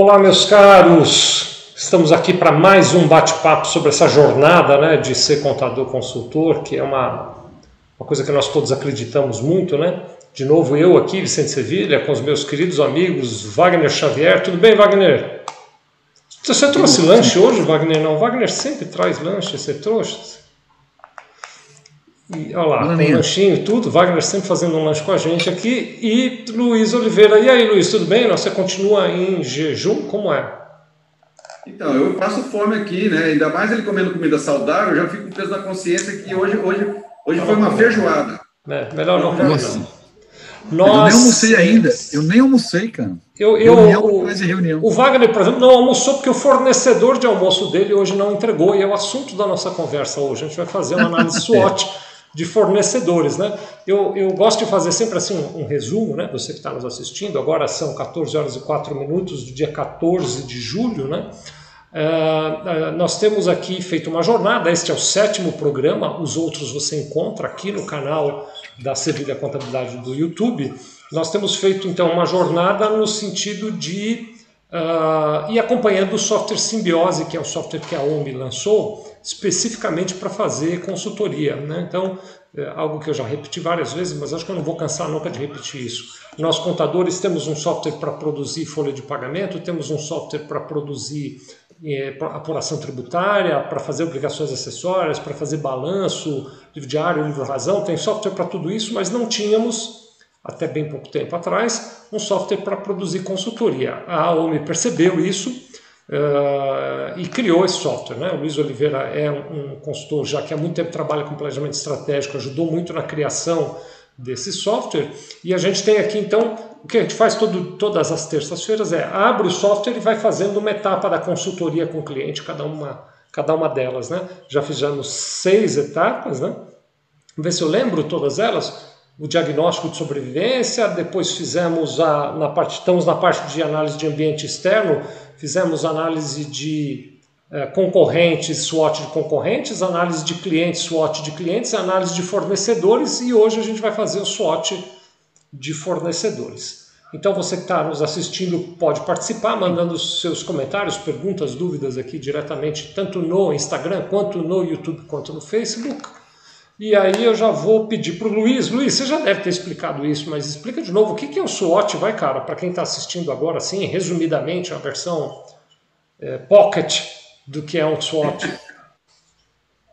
Olá, meus caros. Estamos aqui para mais um bate-papo sobre essa jornada né, de ser contador consultor, que é uma, uma coisa que nós todos acreditamos muito, né? De novo, eu aqui, Vicente Sevilha, com os meus queridos amigos Wagner Xavier. Tudo bem, Wagner? Você trouxe lanche hoje, Wagner? Não, Wagner sempre traz lanche, você trouxe? E, olha lá, um lanchinho, tudo. Wagner sempre fazendo um lanche com a gente aqui. E Luiz Oliveira. E aí, Luiz, tudo bem? Você continua em jejum? Como é? Então, eu passo fome aqui, né? Ainda mais ele comendo comida saudável, eu já fico com peso na consciência que hoje, hoje, hoje foi uma feijoada. É, melhor não comer, não. Nós... Eu nem almocei ainda. Eu nem almocei, cara. Eu, eu, reunião o, reunião. o Wagner, por exemplo, não almoçou porque o fornecedor de almoço dele hoje não entregou e é o assunto da nossa conversa hoje. A gente vai fazer uma análise SWOT de fornecedores, né? Eu, eu gosto de fazer sempre assim um, um resumo, né? Você que está nos assistindo, agora são 14 horas e 4 minutos do dia 14 de julho, né? Uh, nós temos aqui feito uma jornada, este é o sétimo programa, os outros você encontra aqui no canal da Sevilha Contabilidade do YouTube. Nós temos feito então uma jornada no sentido de uh, ir acompanhando o software Simbiose, que é o software que a OMI lançou, especificamente para fazer consultoria. Né? Então, é algo que eu já repeti várias vezes, mas acho que eu não vou cansar nunca de repetir isso. Nós, contadores, temos um software para produzir folha de pagamento, temos um software para produzir é, apuração tributária, para fazer obrigações acessórias, para fazer balanço, livro diário, livro razão, tem software para tudo isso, mas não tínhamos, até bem pouco tempo atrás, um software para produzir consultoria. A OMI percebeu isso uh, e criou esse software. Né? O Luiz Oliveira é um consultor já que há muito tempo trabalha com planejamento estratégico, ajudou muito na criação desse software, e a gente tem aqui então o que a gente faz todo, todas as terças-feiras é abre o software e vai fazendo uma etapa da consultoria com o cliente, cada uma, cada uma delas. Né? Já fizemos seis etapas, né? Vamos ver se eu lembro todas elas. O diagnóstico de sobrevivência, depois fizemos a, na parte, estamos na parte de análise de ambiente externo, fizemos análise de é, concorrentes, SWOT de concorrentes, análise de clientes, SWOT de clientes, análise de fornecedores e hoje a gente vai fazer o SWOT de fornecedores. Então você que está nos assistindo pode participar, mandando seus comentários, perguntas, dúvidas aqui diretamente, tanto no Instagram, quanto no YouTube, quanto no Facebook. E aí eu já vou pedir para o Luiz. Luiz, você já deve ter explicado isso, mas explica de novo o que é o SWOT, vai, cara, para quem está assistindo agora, assim, resumidamente, a versão é, pocket do que é um SWOT.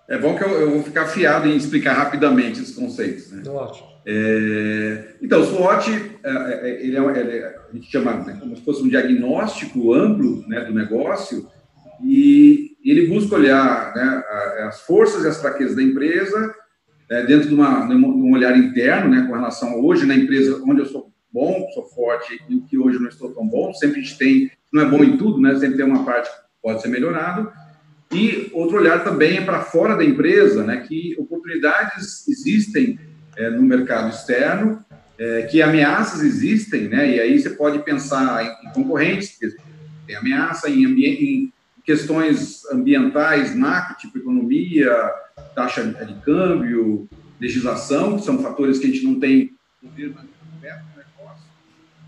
É bom que eu, eu vou ficar afiado em explicar rapidamente os conceitos. Né? Ótimo. É, então, o SWOT, é, é, ele é, ele é, a gente chama né, como se fosse um diagnóstico amplo né, do negócio e ele busca olhar né, as forças e as fraquezas da empresa é, dentro de, uma, de, um olhar interno, né, com relação a hoje na empresa onde eu sou bom, sou forte e que hoje não estou tão bom. Sempre a gente tem, não é bom em tudo, né, sempre tem uma parte que pode ser melhorado. E outro olhar também é para fora da empresa, né, que oportunidades existem é, no mercado externo, é, que ameaças existem, né? E aí você pode pensar em, em concorrentes, tem ameaça em, em questões ambientais, macro, tipo economia, taxa de câmbio, legislação, que são fatores que a gente não tem poder perto do negócio.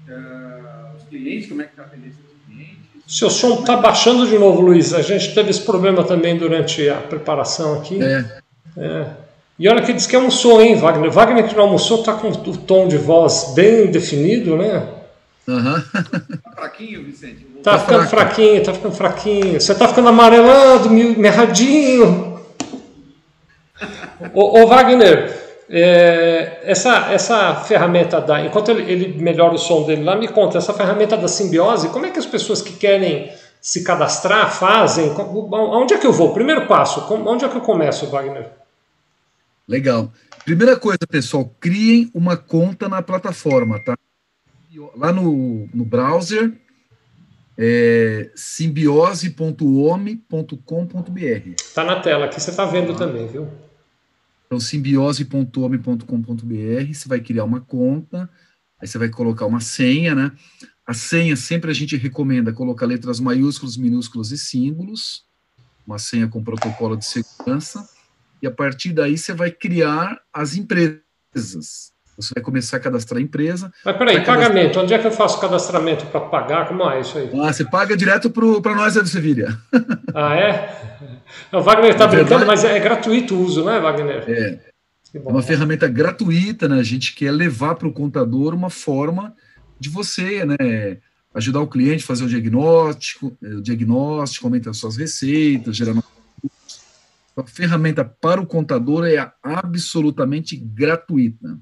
É, os clientes, como é que está a tendência dos clientes. Seu som está baixando de novo, Luiz. A gente teve esse problema também durante a preparação aqui. É. é. E olha que diz que almoçou, hein, Wagner? Wagner que não almoçou tá com o tom de voz bem definido, né? Uhum. Tá fraquinho, Vicente? Tá, tá ficando fraco. fraquinho, tá ficando fraquinho. Você tá ficando amarelado, merradinho. Ô, ô, Wagner, é, essa, essa ferramenta da. Enquanto ele, ele melhora o som dele lá, me conta, essa ferramenta da simbiose, como é que as pessoas que querem se cadastrar fazem? Onde é que eu vou? Primeiro passo, onde é que eu começo, Wagner? Legal. Primeira coisa, pessoal, criem uma conta na plataforma, tá? Lá no, no browser, é simbiose.ome.com.br. Está na tela aqui, você está vendo tá. também, viu? Então, simbiose.ome.com.br, você vai criar uma conta, aí você vai colocar uma senha, né? A senha sempre a gente recomenda colocar letras maiúsculas, minúsculas e símbolos, uma senha com protocolo de segurança e a partir daí você vai criar as empresas. Você vai começar a cadastrar a empresa. Mas peraí, pagamento. Onde é que eu faço cadastramento para pagar? Como é isso aí? Ah, você paga direto para nós da Sevilha. Ah, é? O Wagner está brincando, mas é, é, gratuito o uso, não é, Wagner? É. É uma ferramenta gratuita, né? A gente quer levar para o contador uma forma de você, né? Ajudar o cliente a fazer o diagnóstico, o diagnóstico, aumentar suas receitas, gerar a ferramenta para o contador é absolutamente gratuita.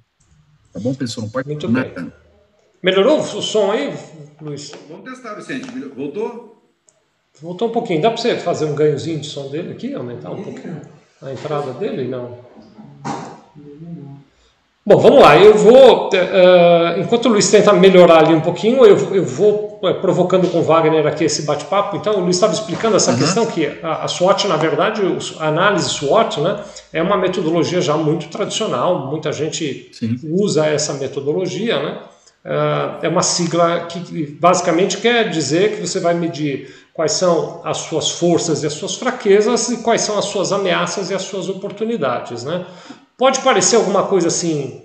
Tá bom, pessoal? Não pode Muito nada. Bem. Melhorou o som aí, Luiz? Vamos testar, Vicente. Voltou? Voltou um pouquinho. Dá para você fazer um ganhozinho de som dele aqui? Aumentar um pouquinho a entrada dele? Não. Bom, vamos lá. Eu vou, uh, enquanto o Luiz tenta melhorar ali um pouquinho, eu, eu vou provocando com o Wagner aqui esse bate-papo. Então, o Luiz estava explicando essa uhum. questão que a, a, SWOT, na verdade, a análise SWOT, né, é uma metodologia já muito tradicional. Muita gente Sim. usa essa metodologia, né? Uh, é uma sigla que basicamente quer dizer que você vai medir quais são as suas forças e as suas fraquezas e quais são as suas ameaças e as suas oportunidades, né? Pode parecer alguma coisa assim,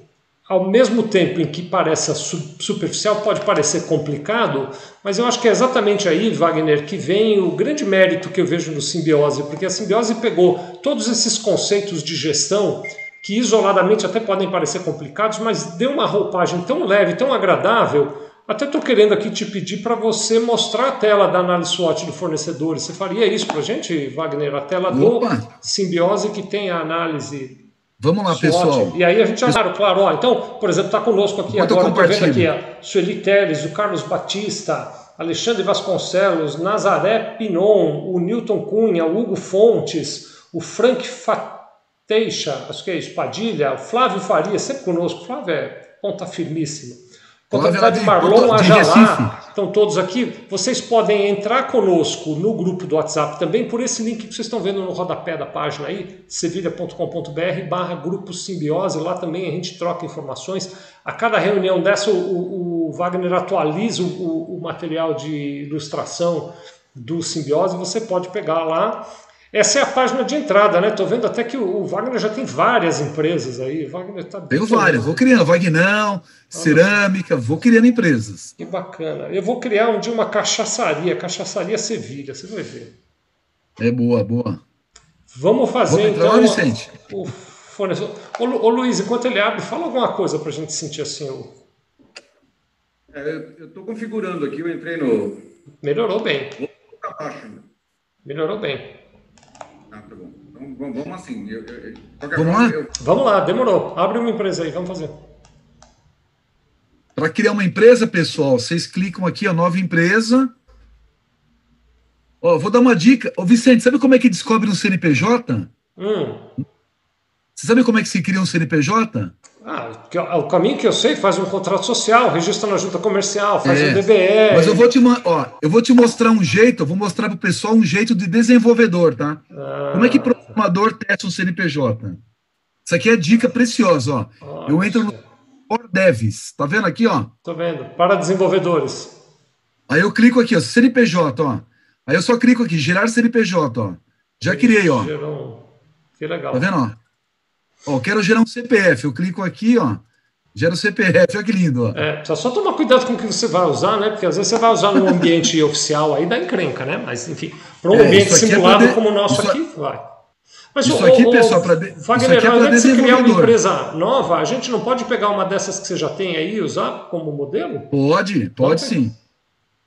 ao mesmo tempo em que parece superficial, pode parecer complicado, mas eu acho que é exatamente aí, Wagner, que vem o grande mérito que eu vejo no simbiose, porque a simbiose pegou todos esses conceitos de gestão que isoladamente até podem parecer complicados, mas deu uma roupagem tão leve, tão agradável. Até estou querendo aqui te pedir para você mostrar a tela da análise SWOT do fornecedor. Você faria isso para a gente, Wagner? A tela Opa. do simbiose que tem a análise Vamos lá, pessoal. E aí a gente já, claro, claro, ó, então, por exemplo, está conosco aqui Enquanto agora, estou vendo aqui a Sueli Teles, o Carlos Batista, Alexandre Vasconcelos, Nazaré Pinon, o Newton Cunha, o Hugo Fontes, o Frank Fateixa, acho que é Espadilha, o Flávio Faria, sempre conosco, o Flávio é ponta firmíssima. Contabilidade de Marlon Ajalá, estão todos aqui. Vocês podem entrar conosco no grupo do WhatsApp também por esse link que vocês estão vendo no rodapé da página aí, sevilha.com.br barra grupo simbiose. Lá também a gente troca informações. A cada reunião dessa, o, o Wagner atualiza o, o material de ilustração do simbiose. Você pode pegar lá essa é a página de entrada, né? Estou vendo até que o Wagner já tem várias empresas aí. O Wagner tá Tenho várias, vou criando. Vagnão, cerâmica, vou criando empresas. Que bacana. Eu vou criar um dia uma cachaçaria, Cachaçaria Sevilha, você vai ver. É boa, boa. Vamos fazer então. Lá, Vicente. O fornecedor. Ô, ô, Luiz, enquanto ele abre, fala alguma coisa para a gente sentir assim. O... É, eu estou configurando aqui, eu entrei no. Melhorou bem. Melhorou bem. Ah, tá bom. Então, vamos assim. Eu, eu, vamos lá? Eu... Vamos lá, demorou. Abre uma empresa aí, vamos fazer. Para criar uma empresa, pessoal, vocês clicam aqui, a nova empresa. Ó, vou dar uma dica. Ô, Vicente, sabe como é que descobre um CNPJ? Hum. Você sabe como é que se cria um CNPJ? Ah, o caminho que eu sei faz um contrato social, registra na junta comercial, faz é, um DBE. Mas eu vou te, ó, eu vou te mostrar um jeito, eu vou mostrar para o pessoal um jeito de desenvolvedor, tá? Ah. Como é que programador testa um CNPJ? Isso aqui é dica preciosa, ó. Eu entro no For Devs, tá vendo aqui, ó? Tô vendo, para desenvolvedores. Aí eu clico aqui, ó, CNPJ, ó. Aí eu só clico aqui, gerar CNPJ, ó. Já criei, ó. Gerou. Que legal. Tá vendo, ó? Ó, quero gerar um CPF. Eu clico aqui, ó. Gera o CPF, olha que lindo. Ó. É, só tomar cuidado com o que você vai usar, né? Porque às vezes você vai usar num ambiente oficial aí dá encrenca, né? Mas enfim, para um é, ambiente é simulado é como o nosso aqui, vai. Mas isso o, aqui, o, pessoal, para de... Wagner, isso aqui é para você criar uma empresa nova, a gente não pode pegar uma dessas que você já tem aí e usar como modelo? Pode, pode sim.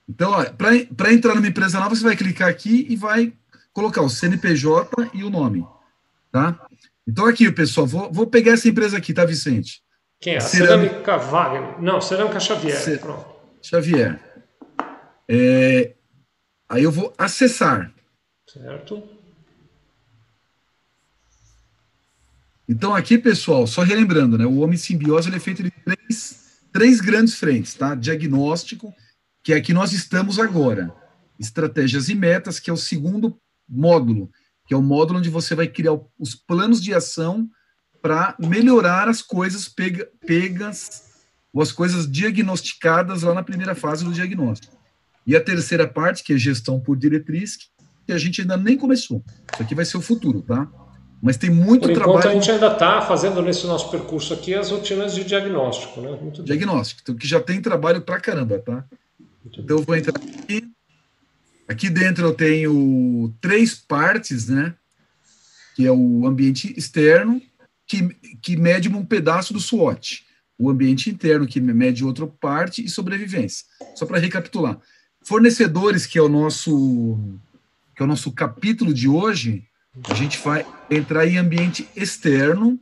Então, para entrar numa empresa nova, você vai clicar aqui e vai colocar o CNPJ e o nome, tá? Então, aqui, pessoal, vou, vou pegar essa empresa aqui, tá, Vicente? Quem é? Cerâmica, Cerâmica Wagner. Não, Cerâmica Xavier. C... Pronto. Xavier. É... Aí eu vou acessar. Certo. Então, aqui, pessoal, só relembrando, né? O Homem Simbiose ele é feito de três, três grandes frentes, tá? Diagnóstico, que é aqui nós estamos agora. Estratégias e metas, que é o segundo módulo, que é o módulo onde você vai criar os planos de ação para melhorar as coisas pega, pegas ou as coisas diagnosticadas lá na primeira fase do diagnóstico. E a terceira parte, que é gestão por diretriz, que a gente ainda nem começou. Isso aqui vai ser o futuro, tá? Mas tem muito Por trabalho. a gente ainda está fazendo nesse nosso percurso aqui as rotinas de diagnóstico, né? Muito diagnóstico, então, que já tem trabalho para caramba, tá? Muito então eu vou entrar aqui. Aqui dentro eu tenho três partes, né? Que é o ambiente externo, que, que mede um pedaço do SWOT. O ambiente interno, que mede outra parte, e sobrevivência. Só para recapitular. Fornecedores, que é o nosso que é o nosso capítulo de hoje, a gente vai entrar em ambiente externo,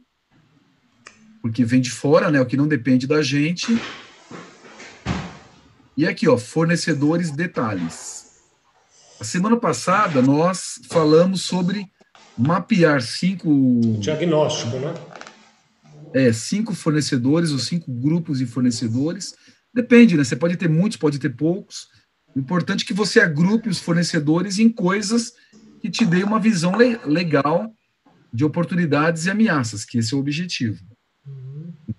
porque vem de fora, né, o que não depende da gente. E aqui, ó, fornecedores detalhes. A semana passada nós falamos sobre mapear cinco diagnóstico, né? É, cinco fornecedores ou cinco grupos de fornecedores. Depende, né? Você pode ter muitos, pode ter poucos. O importante é que você agrupe os fornecedores em coisas que te dê uma visão le legal de oportunidades e ameaças, que esse é o objetivo.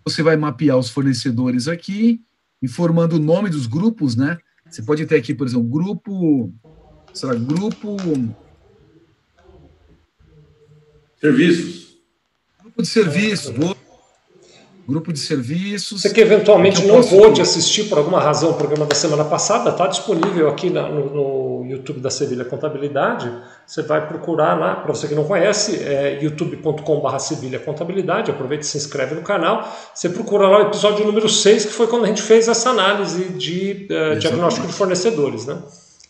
Você vai mapear os fornecedores aqui, informando o nome dos grupos, né? Você pode ter aqui, por exemplo, grupo, sei lá, grupo serviços. Grupo de serviços, vou grupo de serviços. Você que eventualmente que não pôde assistir por alguma razão o programa da semana passada, está disponível aqui na, no, no, YouTube da Sevilha Contabilidade. Você vai procurar lá, para você que não conhece, é youtube.com.br Sevilha Contabilidade. Aproveita e se inscreve no canal. Você procura lá o episódio número 6, que foi quando a gente fez essa análise de uh, diagnóstico de fornecedores. Né?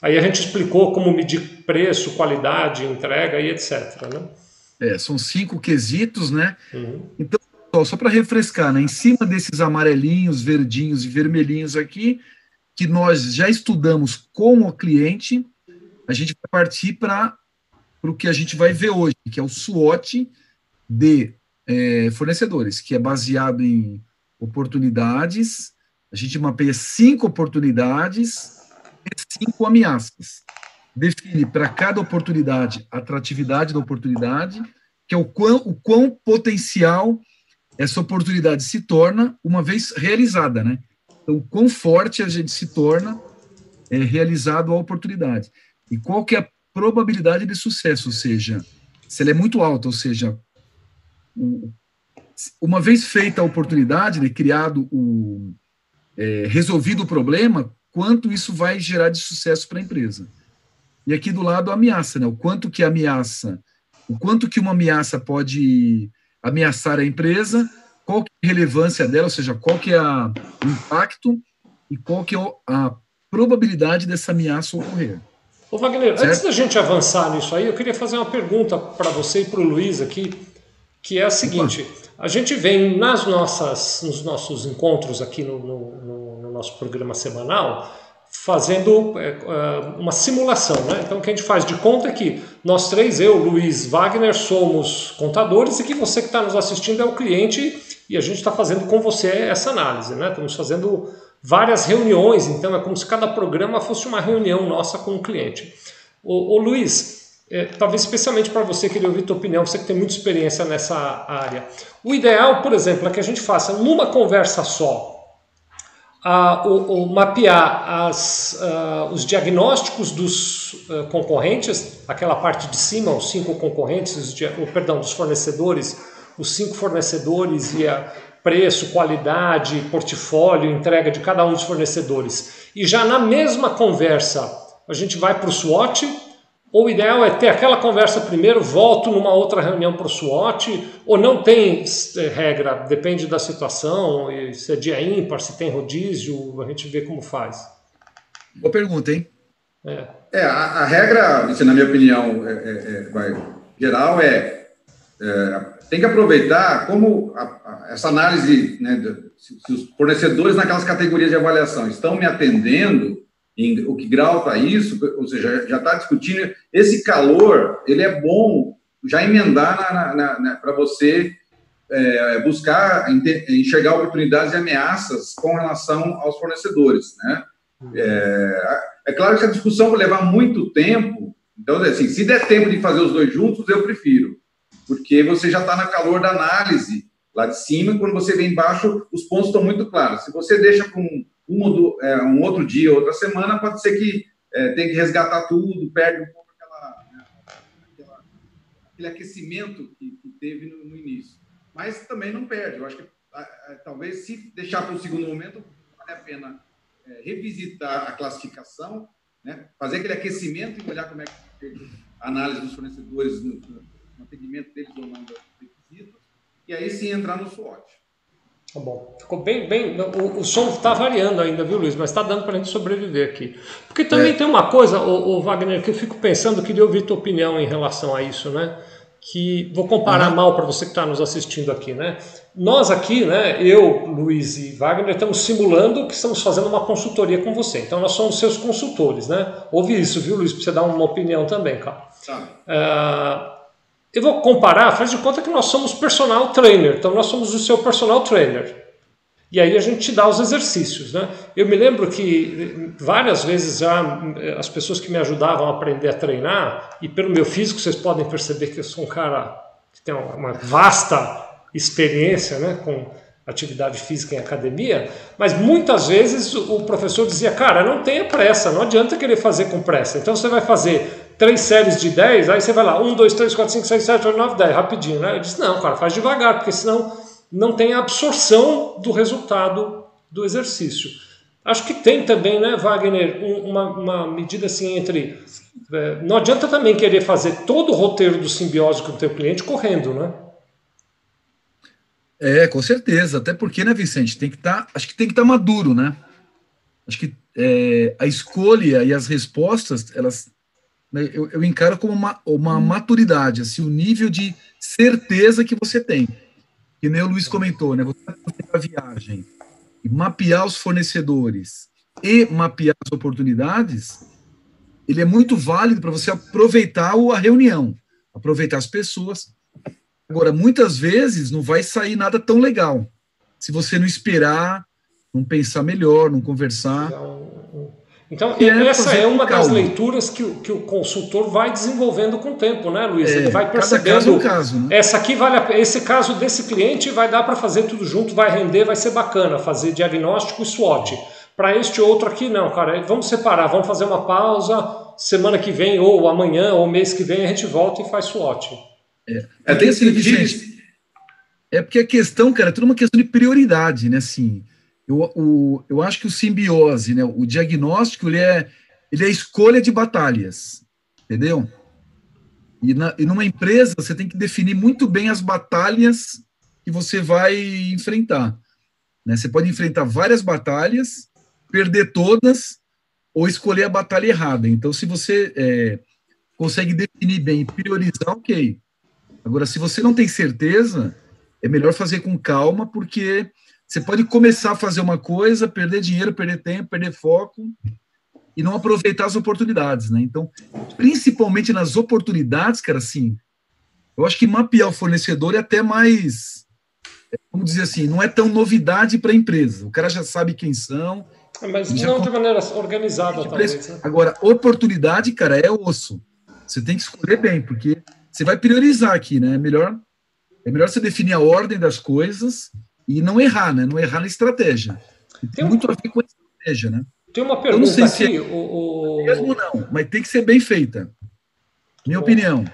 Aí a gente explicou como medir preço, qualidade, entrega e etc. Né? É, são cinco quesitos, né? Uhum. Então, só para refrescar, né, em cima desses amarelinhos, verdinhos e vermelhinhos aqui, que nós já estudamos com o cliente, a gente vai partir para o que a gente vai ver hoje, que é o SWOT de é, fornecedores, que é baseado em oportunidades. A gente mapeia cinco oportunidades cinco ameaças. Define para cada oportunidade a atratividade da oportunidade, que é o quão, o quão potencial essa oportunidade se torna uma vez realizada, né? Então, quão forte a gente se torna é, realizado a oportunidade. E qual que é a probabilidade de sucesso, ou seja, se ela é muito alta, ou seja, uma vez feita a oportunidade, né, criado o é, resolvido o problema, quanto isso vai gerar de sucesso para a empresa. E aqui do lado a ameaça, né? O quanto que ameaça, o quanto que uma ameaça pode ameaçar a empresa, qual que é a relevância dela, ou seja, qual que é a, o impacto e qual que é a probabilidade dessa ameaça ocorrer. Ô Wagner, certo? antes da gente avançar nisso aí, eu queria fazer uma pergunta para você e para o Luiz aqui, que é a seguinte: a gente vem nas nossas, nos nossos encontros aqui no, no, no nosso programa semanal fazendo é, é, uma simulação. Né? Então, o que a gente faz de conta é que nós três, eu, Luiz, Wagner, somos contadores e que você que está nos assistindo é o cliente e a gente está fazendo com você essa análise. Né? Estamos fazendo várias reuniões, então é como se cada programa fosse uma reunião nossa com o cliente. O, o Luiz, é, talvez especialmente para você, queria ouvir tua opinião, você que tem muita experiência nessa área. O ideal, por exemplo, é que a gente faça numa conversa só a, o, o mapear as, uh, os diagnósticos dos uh, concorrentes, aquela parte de cima, os cinco concorrentes, os, perdão, dos fornecedores, os cinco fornecedores e a preço, qualidade, portfólio, entrega de cada um dos fornecedores. E já na mesma conversa, a gente vai para o SWOT, ou o ideal é ter aquela conversa primeiro, volto numa outra reunião para o SWOT, ou não tem é, regra, depende da situação, se é dia ímpar, se tem rodízio, a gente vê como faz. Boa pergunta, hein? É, é a, a, regra, isso na minha opinião é, é, é geral, é, é, tem que aproveitar como a, a, essa análise, né, de, se, se os fornecedores naquelas categorias de avaliação estão me atendendo, o que grau está isso, ou seja, já está discutindo. Esse calor, ele é bom já emendar para você é, buscar enxergar oportunidades e ameaças com relação aos fornecedores, né? É, é claro que a discussão vai levar muito tempo, então, assim, se der tempo de fazer os dois juntos, eu prefiro, porque você já está na calor da análise lá de cima, quando você vem embaixo, os pontos estão muito claros. Se você deixa com um, do, é, um outro dia, outra semana, pode ser que é, tenha que resgatar tudo, perde um pouco aquela, né, aquela aquele aquecimento que, que teve no, no, início. Mas também não perde. Eu acho que talvez se deixar para o segundo momento, vale a pena é, revisitar a classificação, né? fazer aquele aquecimento e olhar como é que a análise dos fornecedores no, no atendimento deles ou não dos requisitos, e aí sim entrar no SWOT. Tá bom. Ficou bem, bem. O, o som está variando ainda, viu, Luiz? Mas está dando para a gente sobreviver aqui. Porque também é. tem uma coisa, o, o, Wagner, que eu fico pensando, queria ouvir tua opinião em relação a isso, né? Que vou comparar uhum. mal para você que está nos assistindo aqui, né? Nós aqui, né? Eu, Luiz e Wagner, estamos simulando que estamos fazendo uma consultoria com você. Então nós somos seus consultores, né? Ouve isso, viu, Luiz? Para você dar uma opinião também, cara. Tá. Uh, eu vou comparar, faz de conta que nós somos personal trainer, então nós somos o seu personal trainer. E aí a gente te dá os exercícios, né? Eu me lembro que várias vezes já as pessoas que me ajudavam a aprender a treinar, e pelo meu físico vocês podem perceber que eu sou um cara que tem uma vasta experiência, né, com atividade física em academia, mas muitas vezes o professor dizia, cara, não tenha pressa, não adianta querer fazer com pressa. Então você vai fazer três séries de 10, aí você vai lá, 1, 2, 3, 4, 5, 6, 7, 8, 9, 10, rapidinho, né? Eu disse, não, cara, faz devagar, porque senão não tem absorção do resultado do exercício. Acho que tem também, né, Wagner, uma, uma medida assim entre. É, não adianta também querer fazer todo o roteiro do simbiose com o teu cliente correndo, né? É, com certeza. Até porque, né, Vicente, tem que estar. Tá, acho que tem que estar tá maduro, né? Acho que é, a escolha e as respostas, elas eu, eu encaro como uma, uma maturidade, assim, o nível de certeza que você tem. Que nem o Luiz comentou, né? Você vai fazer a viagem e mapear os fornecedores e mapear as oportunidades, ele é muito válido para você aproveitar a reunião, aproveitar as pessoas. Agora, muitas vezes não vai sair nada tão legal se você não esperar, não pensar melhor, não conversar. Então, então, é essa é uma das leituras que, o, que o consultor vai desenvolvendo com o tempo, né, Luiz? É, Ele vai percebendo. Caso, é caso, né? Essa aqui vale a, esse caso desse cliente vai dar para fazer tudo junto, vai render, vai ser bacana, fazer diagnóstico e SWOT. Para este outro aqui, não, cara, vamos separar, vamos fazer uma pausa, semana que vem, ou amanhã, ou mês que vem, a gente volta e faz SWOT. É, é, tem assim, é porque a questão, cara, é tudo uma questão de prioridade, né? Assim, eu, o, eu acho que o simbiose, né, o diagnóstico, ele é, ele é escolha de batalhas, entendeu? E, na, e numa empresa, você tem que definir muito bem as batalhas que você vai enfrentar. Né? Você pode enfrentar várias batalhas, perder todas, ou escolher a batalha errada. Então, se você é, consegue definir bem, priorizar, ok. Agora, se você não tem certeza, é melhor fazer com calma, porque você pode começar a fazer uma coisa, perder dinheiro, perder tempo, perder foco e não aproveitar as oportunidades, né? Então, principalmente nas oportunidades, cara, assim, eu acho que mapear o fornecedor é até mais, vamos dizer assim, não é tão novidade para a empresa. O cara já sabe quem são. Mas não de maneira organizada, talvez. Né? Agora, oportunidade, cara, é osso. Você tem que escolher bem, porque você vai priorizar aqui, né? É melhor, é melhor você definir a ordem das coisas e não errar, né? Não errar na estratégia. Tem muito a ver com a estratégia, né? Tem uma pergunta não sei aqui. Se é o, Mesmo não, mas tem que ser bem feita. Minha Bom. opinião.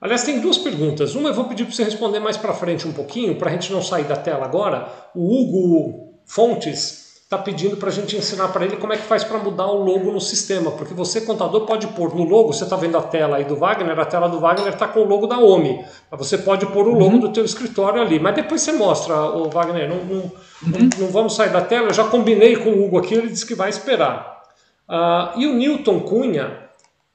Aliás, tem duas perguntas. Uma eu vou pedir para você responder mais para frente um pouquinho, para a gente não sair da tela agora. O Hugo Fontes está pedindo para a gente ensinar para ele como é que faz para mudar o logo no sistema, porque você, contador, pode pôr no logo, você está vendo a tela aí do Wagner, a tela do Wagner está com o logo da OMI, você pode pôr o logo uhum. do teu escritório ali, mas depois você mostra, o Wagner, não, não, uhum. não, não, vamos sair da tela, eu já combinei com o Hugo aqui, ele disse que vai esperar. Uh, e o Newton Cunha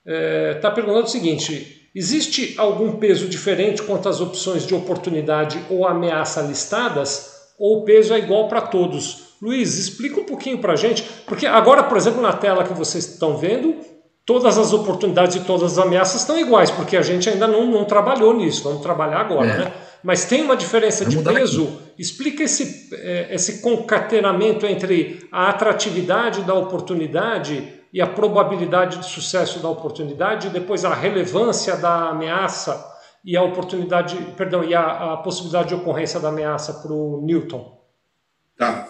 está eh, perguntando o seguinte, existe algum peso diferente quanto às opções de oportunidade ou ameaça listadas, ou o peso é igual para todos? Luiz, explica um pouquinho para a gente, porque agora, por exemplo, na tela que vocês estão vendo, todas as oportunidades e todas as ameaças estão iguais, porque a gente ainda não, não trabalhou nisso, vamos trabalhar agora, é. né? Mas tem uma diferença vamos de peso. Aqui. Explica esse, é, esse concatenamento entre a atratividade da oportunidade e a probabilidade de sucesso da oportunidade, e depois a relevância da ameaça e a oportunidade, perdão, e a, a possibilidade de ocorrência da ameaça para o Newton. Tá.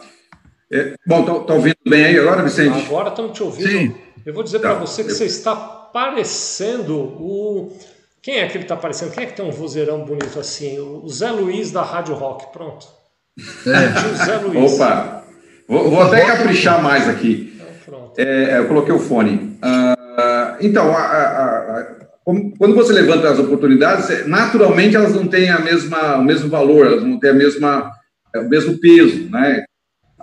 É, bom, tá ouvindo bem aí agora, Vicente? Agora estamos te ouvindo. Sim. Eu vou dizer tá. para você que você está parecendo o, Quem é que ele está aparecendo? Quem é que tem um vozeirão bonito assim? O Zé Luiz da Rádio Rock, pronto. É. O Zé Luiz. Opa! Vou, vou até caprichar mais aqui. Então, é, eu coloquei o fone. Uh, então, a, a, a, quando você levanta as oportunidades, naturalmente elas não têm a mesma, o mesmo valor, elas não têm a mesma, o mesmo peso, né?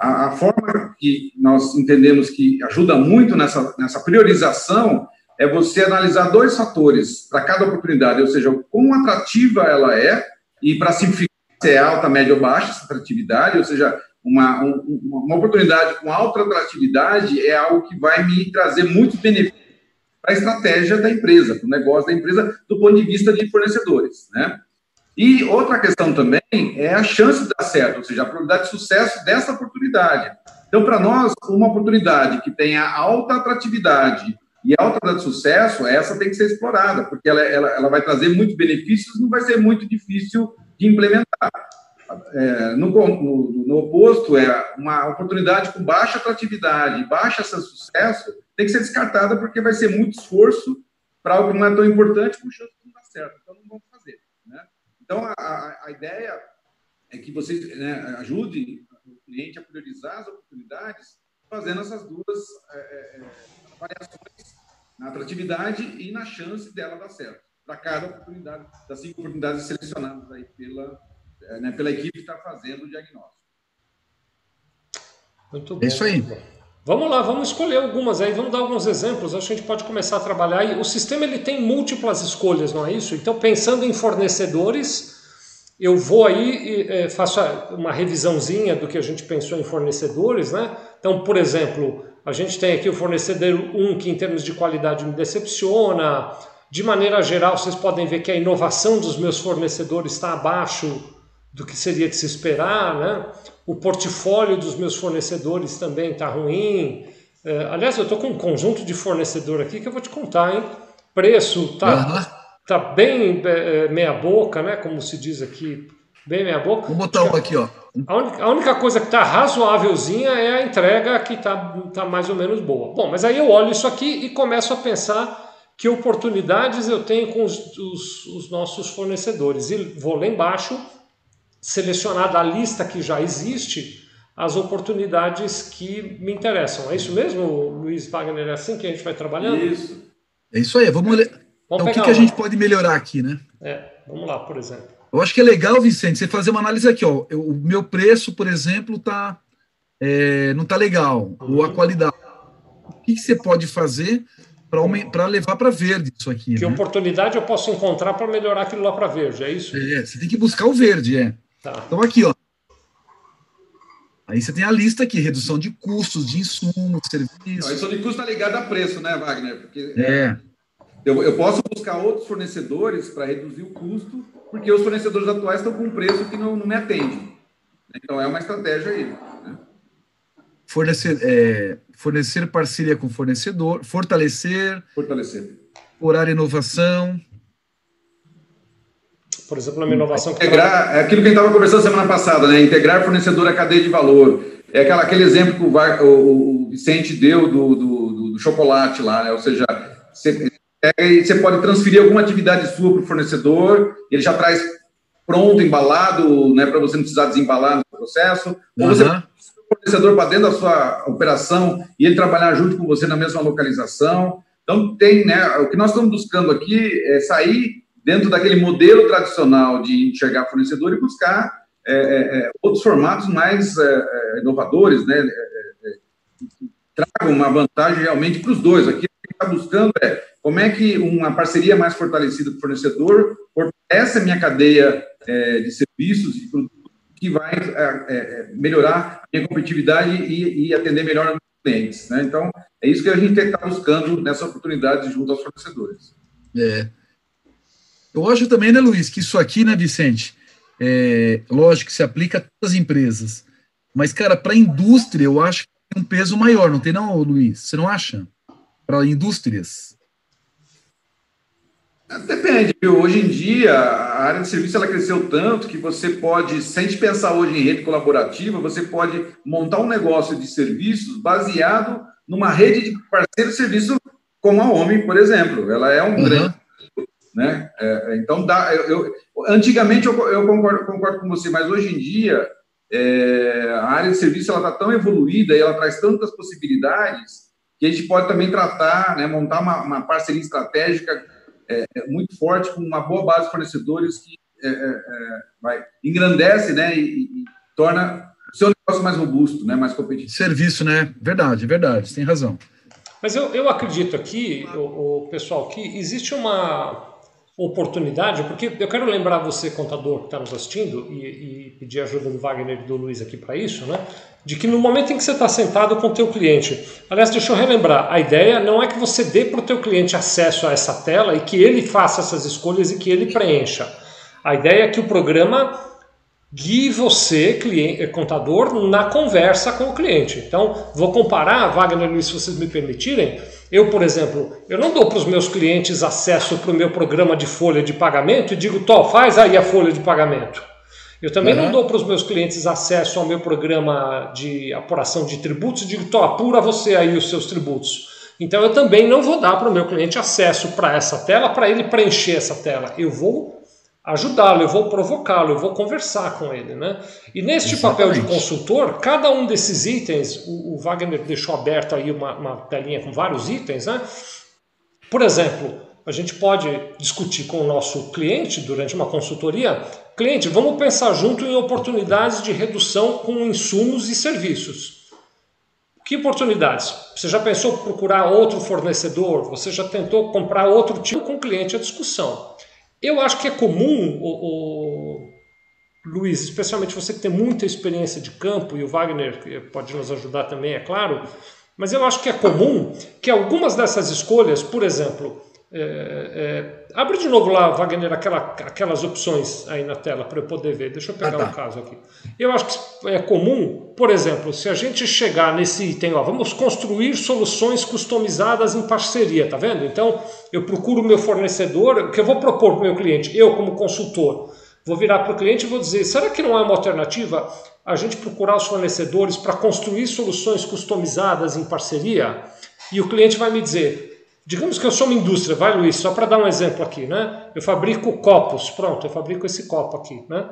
A, a, forma que nós entendemos que ajuda muito nessa, nessa priorização é você analisar dois fatores para cada oportunidade, ou seja, quão atrativa ela é, e para simplificar, se é alta, média ou baixa essa atratividade, ou seja, uma, um, uma oportunidade com alta atratividade é algo que vai me trazer muitos benefícios para a estratégia da empresa, para o negócio da empresa, do ponto de vista de fornecedores, né? E outra questão também é a chance de dar certo, ou seja, a probabilidade de sucesso dessa oportunidade. Então, para nós, uma oportunidade que tenha alta atratividade e alta de sucesso, essa tem que ser explorada, porque ela, ela, ela vai trazer muitos benefícios, não vai ser muito difícil de implementar. É, no, no, no, oposto, é uma oportunidade com baixa atratividade, baixa sucesso, tem que ser descartada porque vai ser muito esforço para algo que não é tão importante, com chance de não dar certo. Então, não vamos? Então, a, a, ideia é que vocês né, ajudem o cliente a priorizar as oportunidades fazendo essas duas é, é, é variações na atratividade e na chance dela dar certo, para cada oportunidade, das cinco oportunidades selecionadas aí pela, é, né, pela equipe que está fazendo o diagnóstico. Muito bom. É isso aí. Vamos lá, vamos escolher algumas aí, vamos dar alguns exemplos. Acho que a gente pode começar a trabalhar. E o sistema ele tem múltiplas escolhas, não é isso? Então, pensando em fornecedores, eu vou aí e é, faço uma revisãozinha do que a gente pensou em fornecedores, né? Então, por exemplo, a gente tem aqui o fornecedor 1 que, em termos de qualidade, me decepciona. De maneira geral, vocês podem ver que a inovação dos meus fornecedores está abaixo do que seria de se esperar. Né? O portfólio dos meus fornecedores também está ruim. É, aliás, eu estou com um conjunto de fornecedor aqui que eu vou te contar, hein? Preço está uhum. tá bem é, meia boca, né? Como se diz aqui, bem meia boca. Vou botar um aqui, ó. A única, a única coisa que está razoávelzinha é a entrega que está tá mais ou menos boa. Bom, mas aí eu olho isso aqui e começo a pensar que oportunidades eu tenho com os, os, os nossos fornecedores. E vou lá embaixo, selecionar da lista que já existe as oportunidades que me interessam. É isso mesmo, Luiz Wagner? É assim que a gente vai trabalhando? Isso. É isso aí. Vamos ler. Vamos então, o que, que a gente pode melhorar aqui, né? É, vamos lá, por exemplo. Eu acho que é legal, Vicente, você fazer uma análise aqui. Ó. Eu, o meu preço, por exemplo, tá, é, não está legal, uhum. ou a qualidade. O que, que você pode fazer para levar para verde isso aqui? Que né? oportunidade eu posso encontrar para melhorar aquilo lá para verde, é isso? É, você tem que buscar o verde, é. Tá. Então aqui, ó. Aí você tem a lista aqui, redução de custos, de insumos, serviços. A redução de custo está ligada a preço, né, Wagner? Porque é. Eu, eu posso buscar outros fornecedores para reduzir o custo porque os fornecedores atuais estão com um preço que não, não me atende. Então, é uma estratégia aí. Né? Fornecer, é, fornecer parceria com fornecedor, fortalecer. Fortalecer. Orar inovação. Por exemplo, uma inovação que. Integrar, é aquilo que a gente estava conversando semana passada, né? Integrar fornecedor à cadeia de valor. É aquela, aquele exemplo que o, o, o Vicente deu do, do, do, chocolate lá, né? Ou seja, você é, você pode transferir alguma atividade sua para o fornecedor, ele já traz pronto, embalado, né, para você não precisar desembalar no processo, ou uhum. você o fornecedor para dentro da sua operação e ele trabalhar junto com você na mesma localização. Então, tem, né, o que nós estamos buscando aqui é sair dentro daquele modelo tradicional de enxergar fornecedor e buscar é, é, é outros formatos mais é, é, inovadores, né, que tragam uma vantagem realmente para os dois. Aqui, o que está buscando é como é que uma parceria mais fortalecida com o fornecedor fortalece a minha cadeia é, de serviços e produtos que vai é, é, melhorar a minha competitividade e, e atender melhor os clientes. Né? Então, é isso que a gente estar buscando nessa oportunidade junto aos fornecedores. É. Eu acho também, né, Luiz, que isso aqui, né, Vicente, é, lógico que se aplica a todas as empresas, mas, cara, para a indústria, eu acho que tem um peso maior, não tem não, Luiz? Você não acha? Para indústrias. Depende, viu? Hoje em dia, a área de serviço ela cresceu tanto que você pode, se a gente pensar hoje em rede colaborativa, você pode montar um negócio de serviços baseado numa rede de parceiros de serviço como a OMI, por exemplo. Ela é um uhum. grande. Né? É, então, dá, eu, eu antigamente eu, eu concordo, concordo, com você, mas hoje em dia é, a área de serviço ela está tão evoluída e ela traz tantas possibilidades que a gente pode também tratar, né, montar uma, uma parceria estratégica é, é muito forte com uma boa base de fornecedores que é, é, é vai, engrandece né, e, e torna o seu negócio mais robusto, né, mais competitivo. Serviço, né? Verdade, verdade, você tem razão. Mas eu, eu acredito aqui, o, o pessoal, que existe uma oportunidade, porque eu quero lembrar você, contador que está nos assistindo, e, e, pedir ajuda do Wagner e do Luiz aqui para isso, né? De que no momento em que você está sentado com o teu cliente, aliás, deixa eu relembrar, a ideia não é que você dê para o teu cliente acesso a essa tela e que ele faça essas escolhas e que ele preencha. A ideia é que o programa guie você, cliente, contador, na conversa com o cliente. Então, vou comparar, Wagner Luiz, se vocês me permitirem, eu, por exemplo, eu não dou para os meus clientes acesso para o meu programa de folha de pagamento e digo, Tó, faz aí a folha de pagamento. Eu também uhum. não dou para os meus clientes acesso ao meu programa de apuração de tributos e digo, Tó, apura você aí os seus tributos. Então eu também não vou dar para o meu cliente acesso para essa tela para ele preencher essa tela. Eu vou ajudá-lo, eu vou provocá-lo, eu vou conversar com ele. Né? E neste Exatamente. papel de consultor, cada um desses itens, o, o Wagner deixou aberto aí uma, uma telinha com vários itens, né? Por exemplo, a gente pode discutir com o nosso cliente durante uma consultoria. Cliente, vamos pensar junto em oportunidades de redução com insumos e serviços. Que oportunidades? Você já pensou em procurar outro fornecedor? Você já tentou comprar outro tipo com o cliente a discussão? Eu acho que é comum, o, o, Luiz, especialmente você que tem muita experiência de campo, e o Wagner pode nos ajudar também, é claro, mas eu acho que é comum que algumas dessas escolhas, por exemplo, é, é, abre de novo lá, Wagner, aquela, aquelas opções aí na tela para eu poder ver. Deixa eu pegar ah, tá. um caso aqui. Eu acho que é comum, por exemplo, se a gente chegar nesse item, ó, vamos construir soluções customizadas em parceria, tá vendo? Então, eu procuro o meu fornecedor, o que eu vou propor para o meu cliente, eu como consultor, vou virar para o cliente e vou dizer: será que não é uma alternativa a gente procurar os fornecedores para construir soluções customizadas em parceria? E o cliente vai me dizer: Digamos que eu sou uma indústria, vai Luiz, só para dar um exemplo aqui, né? Eu fabrico copos, pronto, eu fabrico esse copo aqui, né?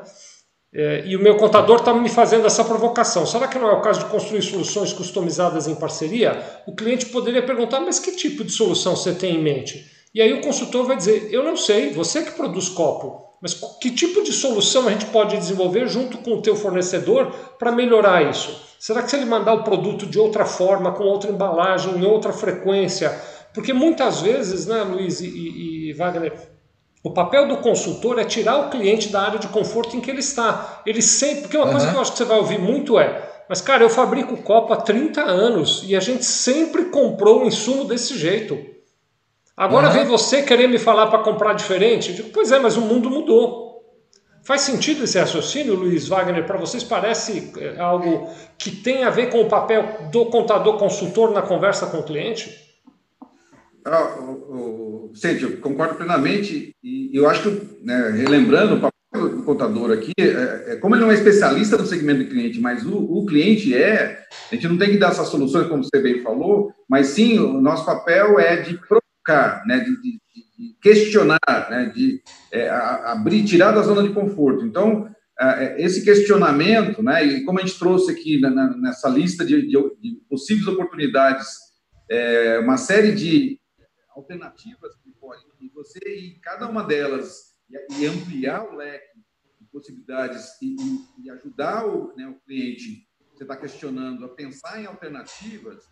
É, e o meu contador está me fazendo essa provocação. Será que não é o caso de construir soluções customizadas em parceria? O cliente poderia perguntar, mas que tipo de solução você tem em mente? E aí o consultor vai dizer, eu não sei, você que produz copo, mas que tipo de solução a gente pode desenvolver junto com o teu fornecedor para melhorar isso? Será que se ele mandar o produto de outra forma, com outra embalagem, em outra frequência, porque muitas vezes, né, Luiz e, e, e Wagner, o papel do consultor é tirar o cliente da área de conforto em que ele está. Ele sempre. Porque uma uhum. coisa que eu acho que você vai ouvir muito é. Mas, cara, eu fabrico copo há 30 anos e a gente sempre comprou um insumo desse jeito. Agora uhum. vem você querer me falar para comprar diferente? Eu digo, pois é, mas o mundo mudou. Faz sentido esse raciocínio, Luiz Wagner? Para vocês parece é, algo que tem a ver com o papel do contador consultor na conversa com o cliente? Ah, o, Vicente, eu concordo plenamente e eu acho que, né, relembrando o papel do contador aqui, é, é, como ele não é especialista no segmento de cliente, mas o, o, cliente é, a gente não tem que dar essas soluções, como você bem falou, mas sim, o nosso papel é de provocar, né, de, de, de questionar, né, de é, abrir, tirar da zona de conforto. Então, é, esse questionamento, né, e como a gente trouxe aqui na, na, nessa lista de, de, de possíveis oportunidades, é, uma série de alternativas que podem, e você em cada uma delas e, e ampliar o leque de possibilidades e, e, e ajudar o, né, o cliente, você está questionando, a pensar em alternativas,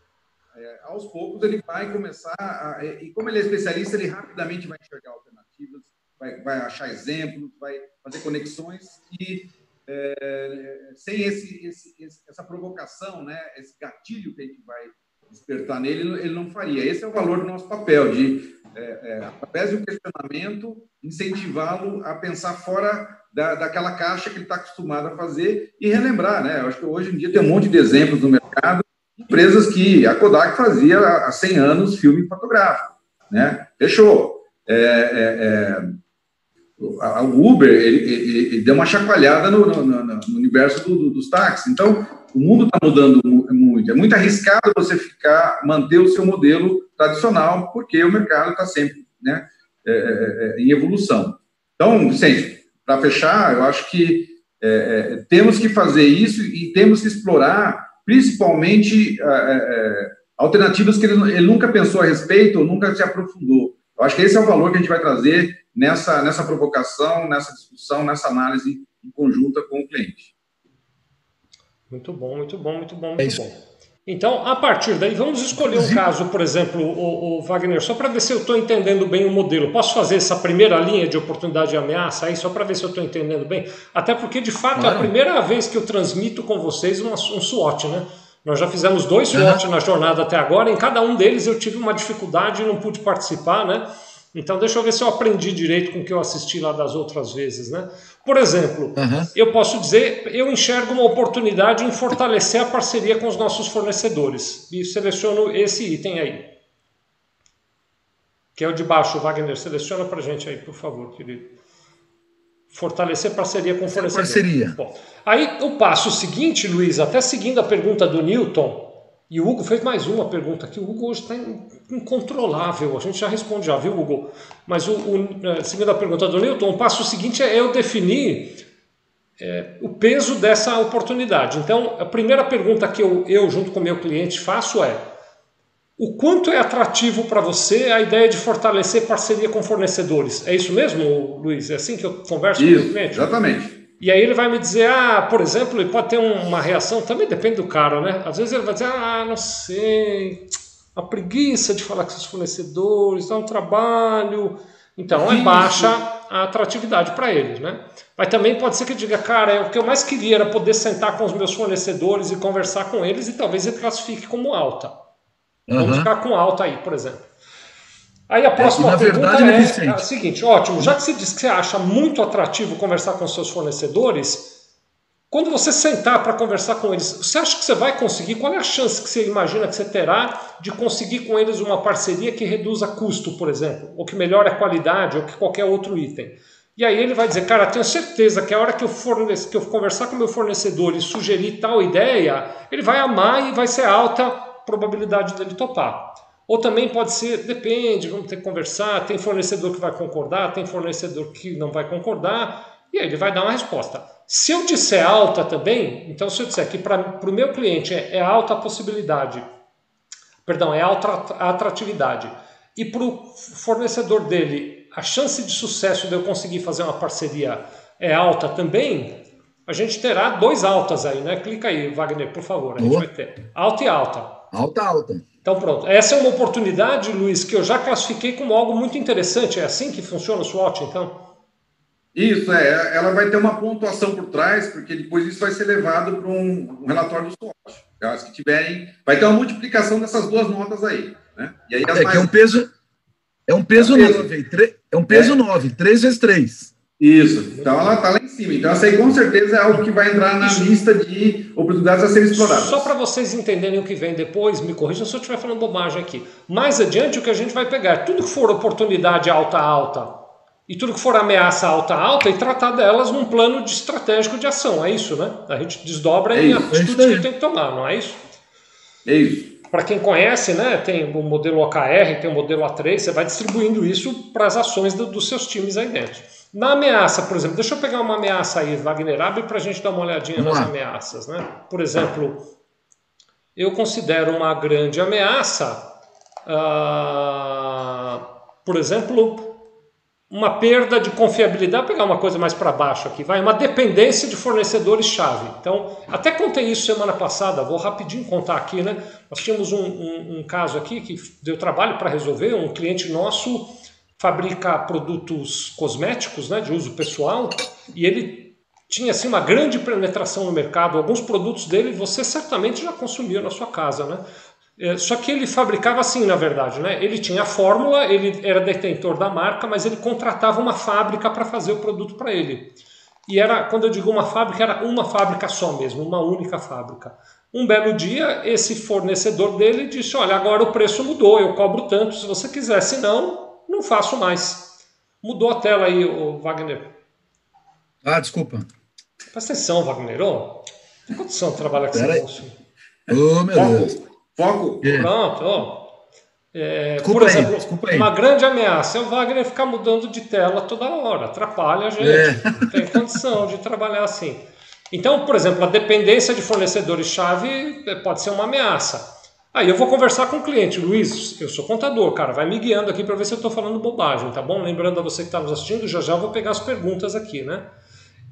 é, aos poucos ele vai começar, a, e como ele é especialista, ele rapidamente vai enxergar alternativas, vai, vai achar exemplos, vai fazer conexões e é, sem esse, esse, essa provocação, né, esse gatilho que a gente vai despertar nele, ele não faria. Esse é o valor do nosso papel, de, é, é, através do questionamento, incentivá-lo a pensar fora da, daquela caixa que ele está acostumado a fazer e relembrar, né? Eu acho que hoje em dia tem um monte de exemplos no mercado, empresas que a Kodak fazia há 100 anos filme fotográfico, né? Fechou. É, é, é o Uber ele, ele, ele, deu uma chacoalhada no, no, no, no universo do, do, dos táxis. Então, o mundo está mudando muito. É muito arriscado você ficar, manter o seu modelo tradicional, porque o mercado está sempre né, é, é, em evolução. Então, Vicente, para fechar, eu acho que temos que fazer isso e temos que explorar, principalmente, alternativas que ele, ele, nunca pensou a respeito ou nunca se aprofundou. Eu acho que esse é o valor que a gente vai trazer nessa, nessa provocação, nessa discussão, nessa análise em conjunta com o cliente. Muito bom, muito bom, muito bom, muito é bom. Então, a partir daí, vamos escolher um caso, por exemplo, o, o Wagner, só para ver se eu estou entendendo bem o modelo. Posso fazer essa primeira linha de oportunidade e ameaça aí, só para ver se eu estou entendendo bem? Até porque, de fato, claro. é a primeira vez que eu transmito com vocês uma, um SWOT, né? Nós já fizemos dois SWOT uhum. na jornada até agora, em cada um deles eu tive uma dificuldade e não pude participar, né? Então, deixa eu ver se eu aprendi direito com o que eu assisti lá das outras vezes, né? Por exemplo, uhum. eu posso dizer, eu enxergo uma oportunidade em fortalecer a parceria com os nossos fornecedores. E seleciono esse item aí. Que é o de baixo, Wagner. Seleciona para gente aí, por favor, querido. Fortalecer parceria com fornecedores. Parceria. Bom, aí o passo seguinte, Luiz, até seguindo a pergunta do Newton, e o Hugo fez mais uma pergunta aqui. O Hugo hoje está incontrolável. A gente já responde já, viu, Hugo? Mas o, o, é, seguindo a pergunta do Newton, o passo seguinte é eu definir é, o peso dessa oportunidade. Então, a primeira pergunta que eu, eu, junto com o meu cliente, faço é: o quanto é atrativo para você a ideia de fortalecer parceria com fornecedores? É isso mesmo, Luiz? É assim que eu converso isso, com o cliente? Exatamente. E aí ele vai me dizer, ah, por exemplo, ele pode ter uma reação, também depende do cara, né? Às vezes ele vai dizer, ah, não sei, a preguiça de falar com seus fornecedores, dá um trabalho. Então, é baixa a atratividade para eles, né? Mas também pode ser que diga, cara, é, o que eu mais queria era poder sentar com os meus fornecedores e conversar com eles e talvez ele classifique como alta. Uhum. Vamos ficar com alta aí, por exemplo. Aí a é, próxima é, pergunta verdade, é, é a seguinte: ótimo, já que você disse que você acha muito atrativo conversar com seus fornecedores, quando você sentar para conversar com eles, você acha que você vai conseguir? Qual é a chance que você imagina que você terá de conseguir com eles uma parceria que reduza custo, por exemplo, ou que melhore a qualidade, ou que qualquer outro item? E aí ele vai dizer, cara, tenho certeza que a hora que eu, fornece, que eu conversar com meu fornecedor e sugerir tal ideia, ele vai amar e vai ser alta probabilidade dele topar. Ou também pode ser, depende, vamos ter que conversar, tem fornecedor que vai concordar, tem fornecedor que não vai concordar, e aí ele vai dar uma resposta. Se eu disser alta também, então se eu disser que para o meu cliente é, é, alta a possibilidade, perdão, é alta a atratividade, e para o fornecedor dele a chance de sucesso de eu conseguir fazer uma parceria é alta também, a gente terá dois altas aí, né? Clica aí, Wagner, por favor. A gente vai ter alta e alta. Alta, alta. Então pronto, essa é uma oportunidade, Luiz, que eu já classifiquei como algo muito interessante. É assim que funciona o SWOT, então? Isso, é. Ela vai ter uma pontuação por trás, porque depois isso vai ser levado para um, relatório do SWOT. As que tiverem, vai ter uma multiplicação dessas duas notas aí. Né? E aí é, mais... que é um peso, é um peso, é 9, é um peso é. 9, 3 vezes 3. Isso. Então ela está lá em cima. Então essa aí com certeza é algo que vai entrar na lista de oportunidades a serem exploradas. Só para vocês entenderem o que vem depois, me corrijam se eu estiver falando bobagem aqui. Mais adiante o que a gente vai pegar, tudo que for oportunidade alta alta e tudo que for ameaça alta alta e tratar delas num plano de estratégico de ação. É isso, né? A gente desdobra é em atitudes é que tem que tomar, não é isso? É isso. Para quem conhece, né, tem o modelo OKR, tem o modelo A3, você vai distribuindo isso para as ações do, dos seus times aí dentro. Na ameaça, por exemplo, deixa eu pegar uma ameaça aí, Wagner, abre para a gente dar uma olhadinha Vamos nas lá. ameaças. Né? Por exemplo, eu considero uma grande ameaça, uh, por exemplo, uma perda de confiabilidade, vou pegar uma coisa mais para baixo aqui, vai, uma dependência de fornecedores-chave. Então, até contei isso semana passada, vou rapidinho contar aqui, né? Nós tínhamos um, um, um caso aqui que deu trabalho para resolver, um cliente nosso fabrica produtos cosméticos né, de uso pessoal e ele tinha assim, uma grande penetração no mercado. Alguns produtos dele você certamente já consumiu na sua casa. Né? É, só que ele fabricava assim, na verdade. Né? Ele tinha a fórmula, ele era detentor da marca, mas ele contratava uma fábrica para fazer o produto para ele. E era, quando eu digo uma fábrica, era uma fábrica só mesmo, uma única fábrica. Um belo dia, esse fornecedor dele disse: Olha, agora o preço mudou, eu cobro tanto se você quiser, se não, não faço mais. Mudou a tela aí, o Wagner. Ah, desculpa. Presta atenção, Wagner. Ô, tem condição de trabalhar com esse moço. Ô, oh, meu Foco. Deus. Foco. É. Pronto, ó. É, por exemplo, aí, uma grande ameaça é o Wagner ficar mudando de tela toda hora, atrapalha a gente, é. não tem condição de trabalhar assim. Então, por exemplo, a dependência de fornecedores-chave é, pode ser uma ameaça. Aí eu vou conversar com o cliente, Luiz, eu sou contador, cara, vai me guiando aqui para ver se eu estou falando bobagem, tá bom? Lembrando a você que está nos assistindo, já já vou pegar as perguntas aqui, né?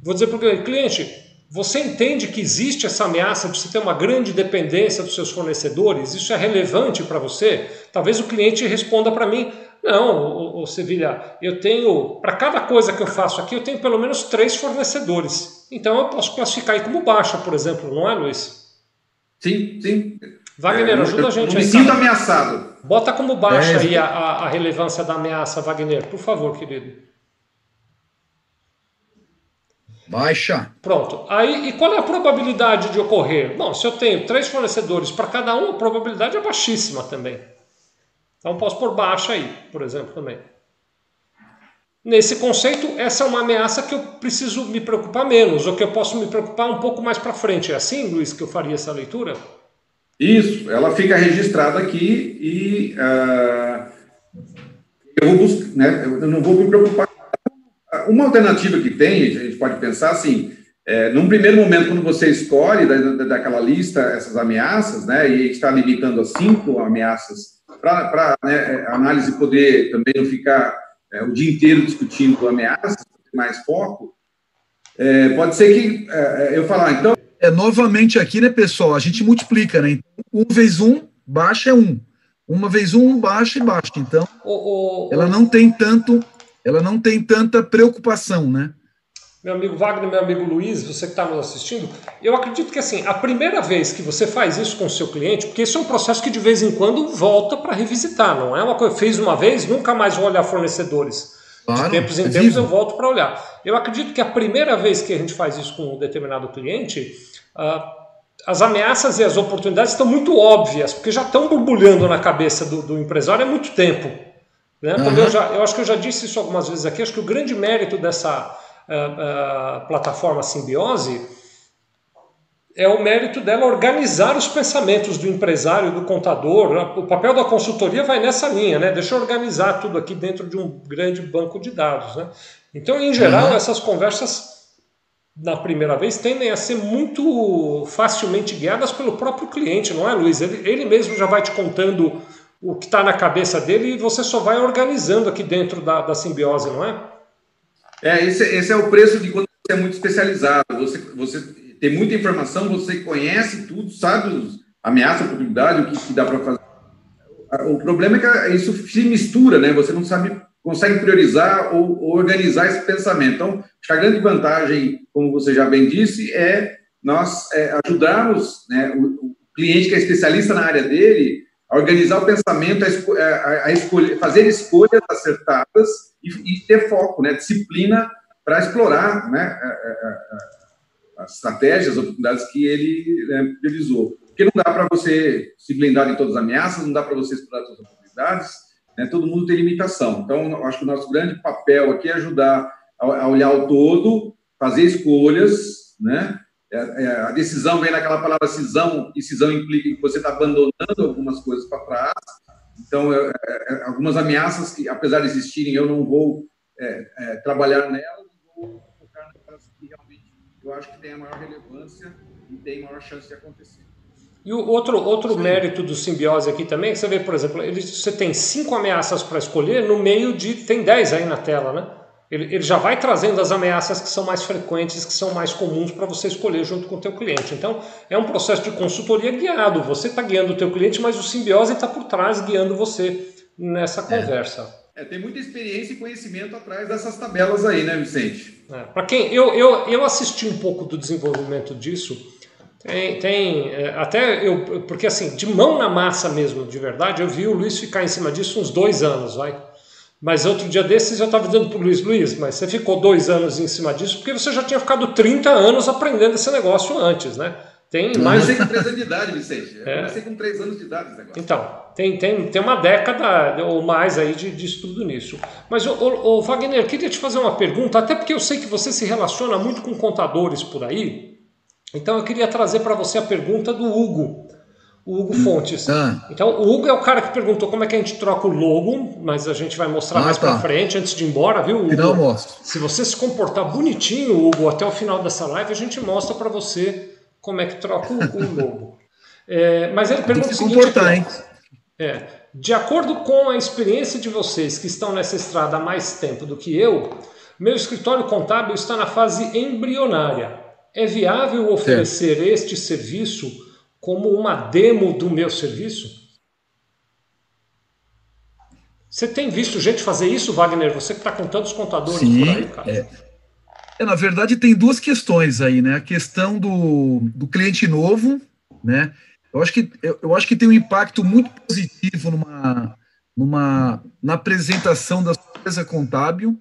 Vou dizer para o cliente, você entende que existe essa ameaça de você ter uma grande dependência dos seus fornecedores? Isso é relevante para você? Talvez o cliente responda para mim: não, o Sevilha, eu tenho, para cada coisa que eu faço aqui, eu tenho pelo menos três fornecedores. Então eu posso classificar aí como baixa, por exemplo, não é, Luiz? Sim, sim. Wagner, é, ajuda a gente eu. Me sinto ameaçado. Bota como baixa é, aí a, a relevância da ameaça, Wagner, por favor, querido. Baixa. Pronto. Aí, e qual é a probabilidade de ocorrer? Bom, se eu tenho três fornecedores para cada um, a probabilidade é baixíssima também. Então posso pôr baixa aí, por exemplo, também. Nesse conceito, essa é uma ameaça que eu preciso me preocupar menos, ou que eu posso me preocupar um pouco mais para frente. É assim, Luiz, que eu faria essa leitura? Isso, ela fica registrada aqui e uh, eu, vou buscar, né, eu não vou me preocupar. Uma alternativa que tem, a gente pode pensar assim, é, num primeiro momento, quando você escolhe da, da, daquela lista essas ameaças, né, e está limitando a cinco ameaças, para né, é, a análise poder também não ficar é, o dia inteiro discutindo ameaças, mais foco, é, pode ser que é, é, eu falar, então. É, novamente aqui, né, pessoal, a gente multiplica, né? Um vezes um, baixa é um. Uma vez um, baixa e baixa. Então, o, o, ela não tem tanto ela não tem tanta preocupação, né? Meu amigo Wagner, meu amigo Luiz, você que está nos assistindo, eu acredito que assim, a primeira vez que você faz isso com o seu cliente, porque esse é um processo que de vez em quando volta para revisitar, não é uma coisa, fez uma vez, nunca mais vou olhar fornecedores. Claro, de tempos em é tempos eu volto para olhar. Eu acredito que a primeira vez que a gente faz isso com um determinado cliente, uh, as ameaças e as oportunidades estão muito óbvias, porque já estão borbulhando na cabeça do, do empresário há muito tempo. Né? Uhum. Eu, já, eu acho que eu já disse isso algumas vezes aqui, acho que o grande mérito dessa uh, uh, plataforma simbiose é o mérito dela organizar os pensamentos do empresário, do contador. O papel da consultoria vai nessa linha, né? Deixa eu organizar tudo aqui dentro de um grande banco de dados. Né? Então, em geral, uhum. essas conversas na primeira vez tendem a ser muito facilmente guiadas pelo próprio cliente, não é, Luiz? Ele, ele mesmo já vai te contando o que está na cabeça dele e você só vai organizando aqui dentro da, da simbiose, não é? É, esse, esse é o preço de quando você é muito especializado. Você, você tem muita informação, você conhece tudo, sabe ameaça, oportunidade, o que, que dá para fazer. O problema é que isso se mistura, né? Você não sabe, consegue priorizar ou, ou organizar esse pensamento. Então, a grande vantagem, como você já bem disse, é nós é, ajudarmos né, o, o cliente que é especialista na área dele a organizar o pensamento, a, esco a, a escolher, fazer escolhas acertadas e, e, ter foco, né, disciplina para explorar né, as estratégias, as oportunidades que ele né, priorizou. Porque não dá para você se blindar de todas as ameaças, não dá para você explorar todas as oportunidades, né, todo mundo tem limitação. Então, acho que o nosso grande papel aqui é ajudar a, olhar o todo, fazer escolhas, né, é, é, a decisão vem naquela palavra cisão, e cisão implica que você está abandonando algumas coisas para trás. Então, é, é, é, algumas ameaças que, apesar de existirem, eu não vou é, trabalhar nelas, vou focar naquelas que realmente a maior relevância e têm maior chance de acontecer. E o outro, outro mérito do simbiose aqui também, você vê, por exemplo, ele, você tem cinco ameaças para escolher, no meio de. tem dez aí na tela, né? ele, ele já vai trazendo as ameaças que são mais frequentes, que são mais comuns para você escolher junto com o teu cliente. Então, é um processo de consultoria guiado. Você está guiando o teu cliente, mas o simbiose está por trás guiando você nessa é. conversa. É, tem muita experiência e conhecimento atrás dessas tabelas aí, né, Vicente? É, para quem eu, eu, eu assisti um pouco do desenvolvimento disso, tem, tem é, até eu, porque assim, de mão na massa mesmo, de verdade, eu vi o Luiz ficar em cima disso uns dois anos, vai. Mas outro dia desses eu estava dizendo para o Luiz, Luiz, mas você ficou dois anos em cima disso porque você já tinha ficado 30 anos aprendendo esse negócio antes, né? Tem mais. Eu comecei com três anos de idade, Vicente. Eu é. comecei com três anos de idade esse negócio. Então, tem, tem, tem uma década ou mais aí de, de estudo nisso. Mas, o, Wagner, eu queria te fazer uma pergunta, até porque eu sei que você se relaciona muito com contadores por aí. Então, eu queria trazer para você a pergunta do Hugo. o Hugo Fontes. Ah. Então, o Hugo é o cara que perguntou como é que a gente troca o logo, mas a gente vai mostrar ah, mais tá. pra frente, antes de ir embora, viu, Hugo? Final mostro. Se você se comportar bonitinho, Hugo, até o final dessa live, a gente mostra para você como é que troca o, o logo. É, mas ele pergunta o seguinte... Comportar, hein? É, de acordo com a experiência de vocês que estão nessa estrada há mais tempo do que eu, meu escritório contábil está na fase embrionária. É viável oferecer certo. este serviço como uma demo do meu serviço? Você tem visto gente fazer isso, Wagner? Você que está com tantos contadores Sim, por aí, cara. É. É, na verdade, tem duas questões aí, né? A questão do, do cliente novo, né? Eu acho, que, eu, eu acho que tem um impacto muito positivo numa, numa, na apresentação da sua empresa contábil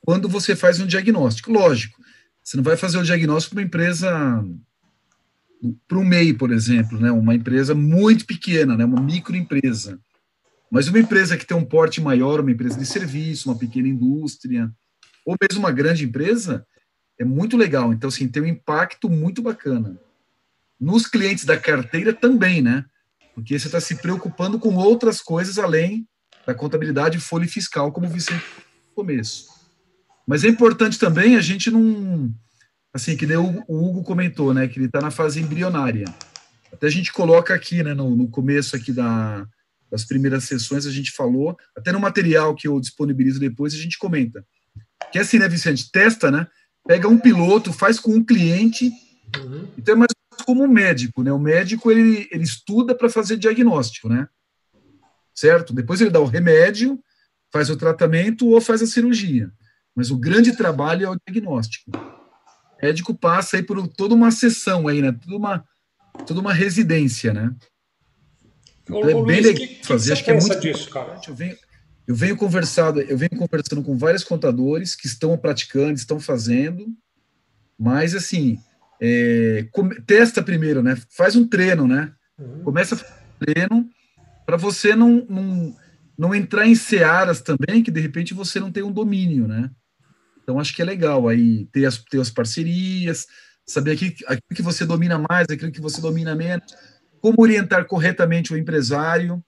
quando você faz um diagnóstico. Lógico, você não vai fazer o diagnóstico para uma empresa para o MEI, por exemplo, né, uma empresa muito pequena, né, uma microempresa. Mas uma empresa que tem um porte maior, uma empresa de serviço, uma pequena indústria, ou mesmo uma grande empresa, é muito legal. Então, assim, tem um impacto muito bacana. Nos clientes da carteira também, né? Porque você está se preocupando com outras coisas além da contabilidade e folha fiscal, como vi no começo. Mas é importante também a gente não assim, que o, Hugo comentou, né, que ele está na fase embrionária. Até a gente coloca aqui, né, no, no começo aqui da, das primeiras sessões, a gente falou, até no material que eu disponibilizo depois, a gente comenta. Que é assim, né, Vicente? Testa, né? Pega um piloto, faz com um cliente, uhum. então é mais como um médico, né? O médico, ele, ele estuda para fazer diagnóstico, né? Certo? Depois ele dá o remédio, faz o tratamento ou faz a cirurgia. Mas o grande trabalho é o diagnóstico médico passa aí por toda uma sessão aí, né? Toda uma, toda uma residência, né? Então, é bem Luiz, legal que, fazer. Que Acho que é muito disso, cara? Eu venho, eu venho conversado, eu venho conversando com vários contadores que estão praticando, estão fazendo, mas assim, é, testa primeiro, né? Faz um treino, né? Uhum. Começa a fazer um treino para você não, não, não entrar em searas também que de repente você não tem um domínio, né? Então, acho que é legal aí ter as, ter as parcerias, saber aquilo, aquilo que você domina mais, aquilo que você domina menos, como orientar corretamente o empresário,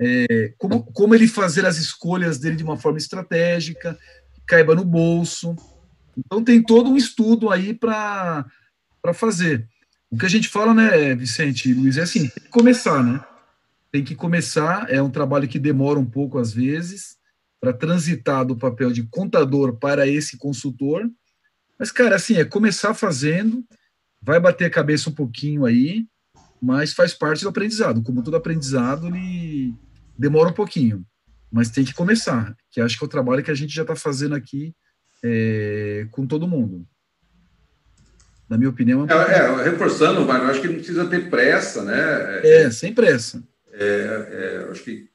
é, como, como ele fazer as escolhas dele de uma forma estratégica, caiba no bolso. Então, tem todo um estudo aí para fazer. O que a gente fala, né, Vicente e Luiz, é assim, tem que começar, né? Tem que começar, é um trabalho que demora um pouco às vezes, para transitar do papel de contador para esse consultor. Mas, cara, assim, é começar fazendo, vai bater a cabeça um pouquinho aí, mas faz parte do aprendizado. Como todo aprendizado, ele demora um pouquinho, mas tem que começar, que acho que é o trabalho que a gente já está fazendo aqui é, com todo mundo. Na minha opinião. É, é, é reforçando, eu acho que não precisa ter pressa, né? É, sem pressa. É, é, acho que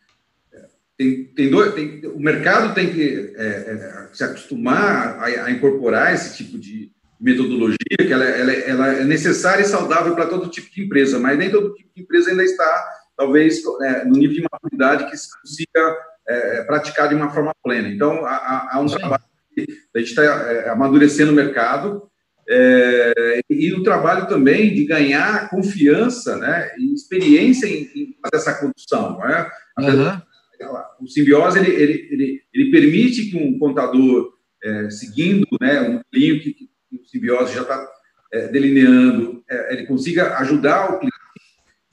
tem, tem, dois, tem o mercado tem que é, é, se acostumar a, a, incorporar esse tipo de metodologia, que ela, ela, ela é necessária e saudável para todo tipo de empresa, mas nem todo tipo de empresa ainda está, talvez, é, no nível de maturidade que se consiga é, praticar de uma forma plena. Então, há, há um Sim. trabalho que a gente está é, amadurecendo o mercado, é, e o trabalho também de ganhar confiança né, e experiência em, em fazer essa condução. É? Uhum o simbiose ele, ele, ele, ele permite que um contador, é, seguindo né, um caminho que, que o simbiose já está é, delineando, é, ele consiga ajudar o cliente.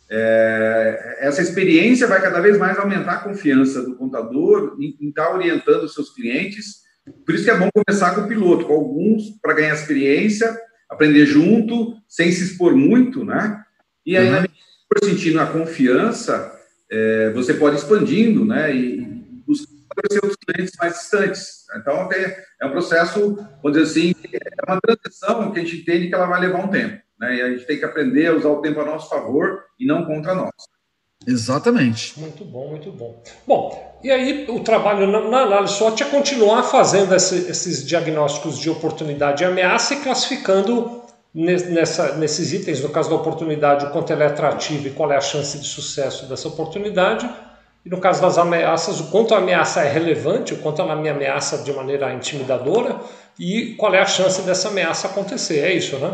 É, essa experiência vai cada vez mais aumentar a confiança do contador em, em estar tá orientando os seus clientes. Por isso que é bom começar com o piloto, com alguns, para ganhar experiência, aprender junto, sem se expor muito, né? E aí, uhum. for sentindo a confiança, é, você pode expandindo, né, e buscar outros clientes mais distantes. Então, é, é um processo, vamos dizer assim, é uma transição que a gente entende que ela vai levar um tempo, né, e a gente tem que aprender a usar o tempo a nosso favor e não contra nós. Exatamente. Muito bom, muito bom. Bom, e aí o trabalho na, na análise SWOT é continuar fazendo esse, esses diagnósticos de oportunidade e ameaça e classificando nessa, nesses itens, no caso da oportunidade, o quanto ela é atrativa e qual é a chance de sucesso dessa oportunidade. E no caso das ameaças, o quanto a ameaça é relevante, o quanto ela me ameaça de maneira intimidadora e qual é a chance dessa ameaça acontecer. É isso, né?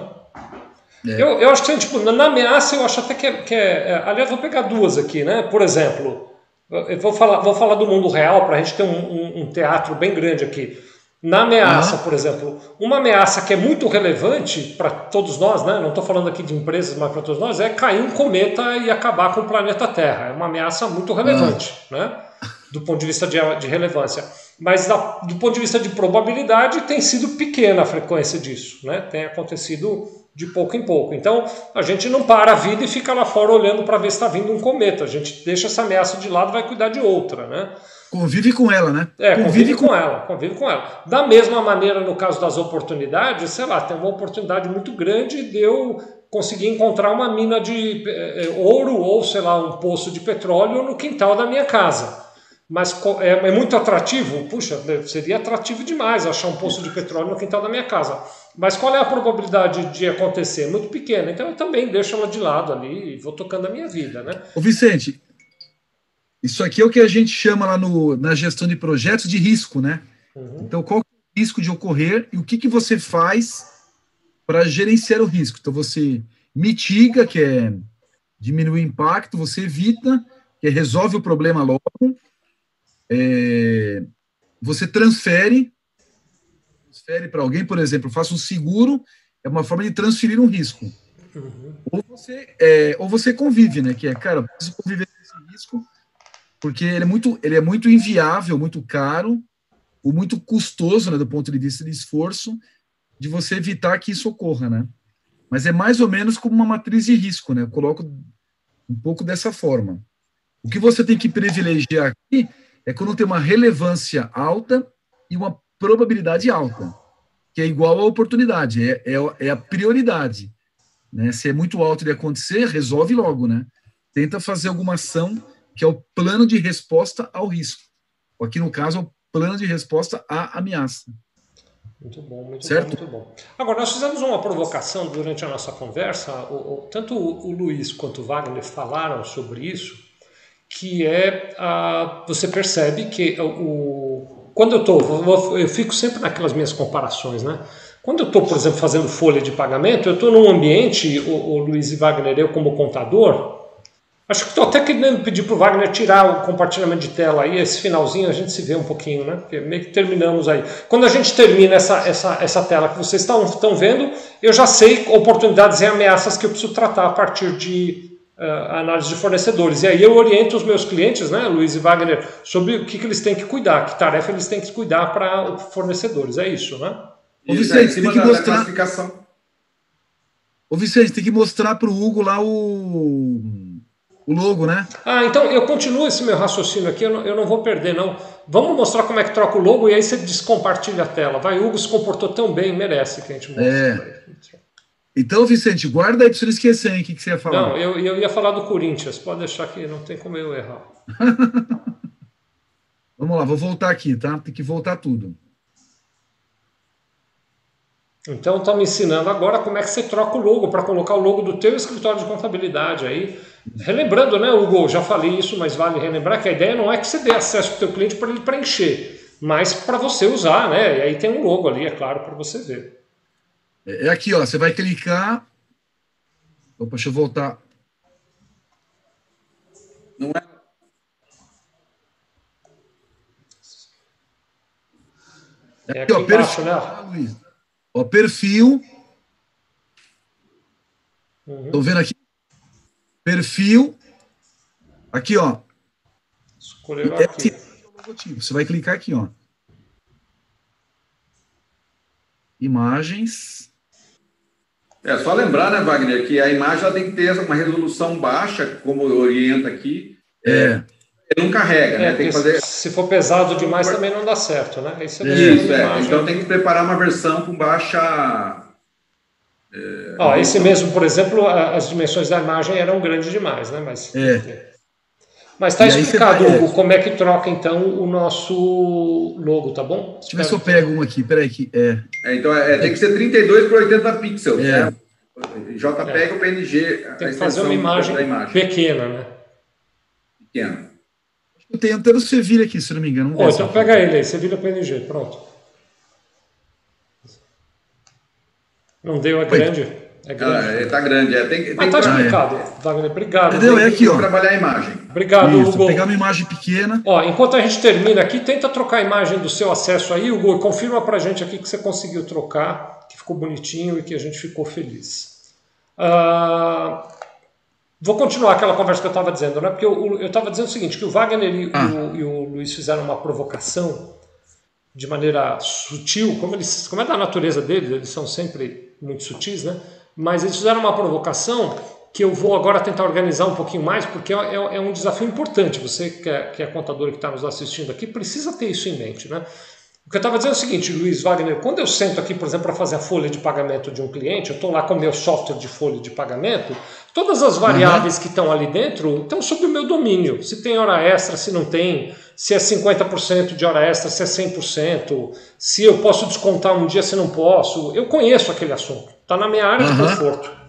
É. Eu, eu acho que, tipo, na ameaça, eu acho até que é, que é, é Aliás, vou pegar duas aqui, né? Por exemplo, eu vou falar, vou falar do mundo real para a gente ter um, um, um, teatro bem grande aqui. Na ameaça, por exemplo, uma ameaça que é muito relevante para todos nós, né? não estou falando aqui de empresas, mas para todos nós, é cair um cometa e acabar com o planeta Terra. É uma ameaça muito relevante, né? do ponto de vista de, de relevância. Mas da, do ponto de vista de probabilidade, tem sido pequena a frequência disso. Né? Tem acontecido de pouco em pouco. Então, a gente não para a vida e fica lá fora olhando para ver se está vindo um cometa. A gente deixa essa ameaça de lado e vai cuidar de outra, né? Convive com ela, né? É, convive, convive com, com ela, convive com ela. Da mesma maneira, no caso das oportunidades, sei lá, tem uma oportunidade muito grande de eu conseguir encontrar uma mina de é, ouro ou, sei lá, um poço de petróleo no quintal da minha casa. Mas é, é muito atrativo? Puxa, seria atrativo demais achar um poço de petróleo no quintal da minha casa. Mas qual é a probabilidade de acontecer? Muito pequena. Então eu também deixo ela de lado ali e vou tocando a minha vida, né? Ô Vicente, isso aqui é o que a gente chama lá no, na gestão de projetos de risco, né? Uhum. Então, qual é o risco de ocorrer e o que, que você faz para gerenciar o risco? Então, você mitiga, que é diminuir o impacto, você evita, que é resolve o problema logo, é, você transfere, transfere para alguém, por exemplo, faça um seguro, é uma forma de transferir um risco. Uhum. Ou, você, é, ou você convive, né? Que é, cara, preciso conviver com esse risco, porque ele é muito, ele é muito inviável, muito caro, ou muito custoso, né, do ponto de vista de esforço, de você evitar que isso ocorra, né? Mas é mais ou menos como uma matriz de risco, né? Eu coloco um pouco dessa forma. O que você tem que privilegiar aqui é quando tem uma relevância alta e uma probabilidade alta, que é igual à oportunidade, é, é, é a prioridade. Né? Se é muito alto de acontecer, resolve logo, né? Tenta fazer alguma ação que é o plano de resposta ao risco. Aqui, no caso, é o plano de resposta à ameaça. Muito bom, muito certo? bom, muito bom. Agora, nós fizemos uma provocação durante a nossa conversa, o, o, tanto o, o Luiz quanto o Wagner falaram sobre isso, que é, a, você percebe que o, quando eu estou, eu fico sempre naquelas minhas comparações, né? Quando eu estou, por exemplo, fazendo folha de pagamento, eu estou num ambiente, o, o Luiz e Wagner, eu como contador, Acho que estou até querendo pedir para o Wagner tirar o compartilhamento de tela aí, esse finalzinho a gente se vê um pouquinho, né? Porque meio que terminamos aí. Quando a gente termina essa, essa, essa tela que vocês estão, estão vendo, eu já sei oportunidades e ameaças que eu preciso tratar a partir de uh, análise de fornecedores. E aí eu oriento os meus clientes, né, Luiz e Wagner, sobre o que, que eles têm que cuidar, que tarefa eles têm que cuidar para fornecedores. É isso, né? Ô Vicente, tem que mostrar. Ô Vicente, tem que mostrar para o Hugo lá o o logo, né? Ah, então eu continuo esse meu raciocínio aqui, eu não, eu não, vou perder, não. Vamos mostrar como é que troca o logo e aí você descompartilha a tela. Vai, Hugo se comportou tão bem, merece que a gente mostre. É. Então, Vicente, guarda aí para você não esquecer o que, que você ia falar. Não, eu, eu ia falar do Corinthians, pode deixar que não tem como eu errar. Vamos lá, vou voltar aqui, tá? Tem que voltar tudo. Então, está me ensinando agora como é que você troca o logo para colocar o logo do teu escritório de contabilidade aí Relembrando, né, Hugo, já falei isso, mas vale relembrar que a ideia não é que você dê acesso para o teu cliente para ele preencher, mas para você usar, né? E aí tem um logo ali, é claro, para você ver. É, é aqui, ó, você vai clicar. Opa, deixa eu voltar. Não é. É aqui, ó, embaixo, perfil, né? Ó, perfil. Uhum. vendo aqui? Perfil, aqui, ó. Escolher aqui. É Você vai clicar aqui, ó. Imagens. É só lembrar, né, Wagner, que a imagem ela tem que ter uma resolução baixa, como orienta aqui. É. Ele não carrega, né? é, né? Tem que fazer... Se for pesado demais também não dá certo, né? Aí você Isso, é. Então tem que preparar uma versão com baixa é, Ó, esse mesmo, por exemplo, as dimensões da imagem eram grandes demais, né? Mas é. Mas está explicado, Hugo, é. como é que troca então o nosso logo, tá bom? Deixa eu ver se eu pego um aqui, peraí que é. é então é, tem que ser 32 por 80 pixels, é. né? JPEG ou PNG. Tem que fazer uma imagem, imagem, pequena, né? Pequena. Eu tenho até o Sevilha aqui, se não me engano. Oh, então pega ele aí, Sevilha PNG, pronto. Não deu a grande? É grande. Ah, tá grande. É, tem, tem Mas tá explicado, Wagner. Obrigado. Entendeu? É aqui, ó. trabalhar a imagem. Obrigado, Isso, Hugo. Pegar uma imagem pequena. Ó, enquanto a gente termina aqui, tenta trocar a imagem do seu acesso aí, Hugo. Confirma pra gente aqui que você conseguiu trocar, que ficou bonitinho e que a gente ficou feliz. Uh, vou continuar aquela conversa que eu estava dizendo, né? Porque eu estava dizendo o seguinte, que o Wagner e, ah. o, e o Luiz fizeram uma provocação de maneira sutil, como, eles, como é da natureza deles, eles são sempre muito sutis, né? mas eles fizeram uma provocação que eu vou agora tentar organizar um pouquinho mais, porque é, é, é um desafio importante. Você que é, que é contador que está nos assistindo aqui precisa ter isso em mente. Né? O que eu estava dizendo é o seguinte, Luiz Wagner, quando eu sento aqui, por exemplo, para fazer a folha de pagamento de um cliente, eu estou lá com o meu software de folha de pagamento, todas as variáveis uhum. que estão ali dentro estão sob o meu domínio. Se tem hora extra, se não tem, se é 50% de hora extra, se é 100%, se eu posso descontar um dia, se não posso. Eu conheço aquele assunto, está na minha área uhum. de conforto.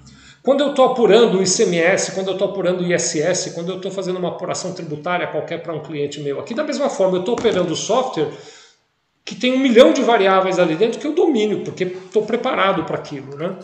Quando eu estou apurando o ICMS, quando eu estou apurando o ISS, quando eu estou fazendo uma apuração tributária qualquer para um cliente meu, aqui da mesma forma, eu estou operando o software que tem um milhão de variáveis ali dentro que eu domino, porque estou preparado para aquilo. Né?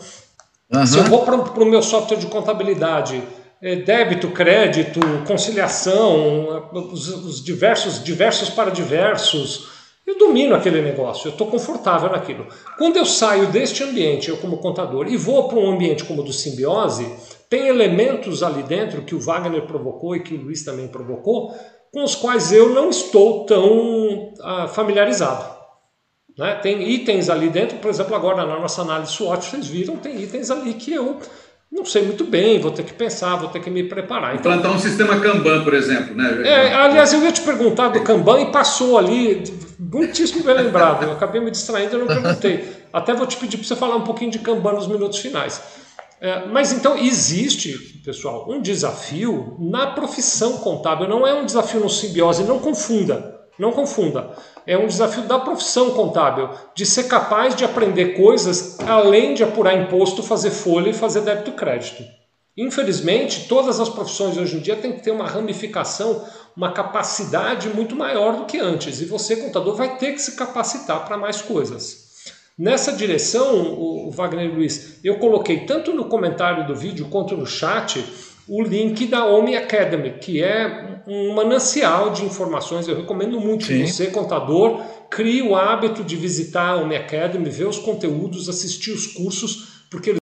Uhum. Se eu vou para o meu software de contabilidade, é, débito, crédito, conciliação, os, os, diversos, diversos para diversos. Eu domino aquele negócio, eu estou confortável naquilo. Quando eu saio deste ambiente, eu como contador, e vou para um ambiente como o do simbiose, tem elementos ali dentro que o Wagner provocou e que o Luiz também provocou, com os quais eu não estou tão ah, familiarizado. Né? Tem itens ali dentro, por exemplo, agora na nossa análise SWOT, vocês viram, tem itens ali que eu não sei muito bem, vou ter que pensar, vou ter que me preparar. Então, Plantar um sistema Kanban, por exemplo, né? É, aliás, eu ia te perguntar do Kanban e passou ali, muitíssimo bem lembrado. Eu acabei me distraindo e não perguntei. Até vou te pedir para você falar um pouquinho de Kanban nos minutos finais. É, mas então existe, pessoal, um desafio na profissão contábil, não é um desafio no simbiose, não confunda. Não confunda. É um desafio da profissão contábil, de ser capaz de aprender coisas além de apurar imposto, fazer folha e fazer débito crédito. Infelizmente, todas as profissões hoje em dia têm que ter uma ramificação, uma capacidade muito maior do que antes. E você, contador, vai ter que se capacitar para mais coisas. Nessa direção, o Wagner Luiz, eu coloquei tanto no comentário do vídeo quanto no chat o link da Omi Academy, que é um manancial de informações. Eu recomendo muito Sim. que você, contador, crie o hábito de visitar a Omi Academy, ver os conteúdos, assistir os cursos, porque eles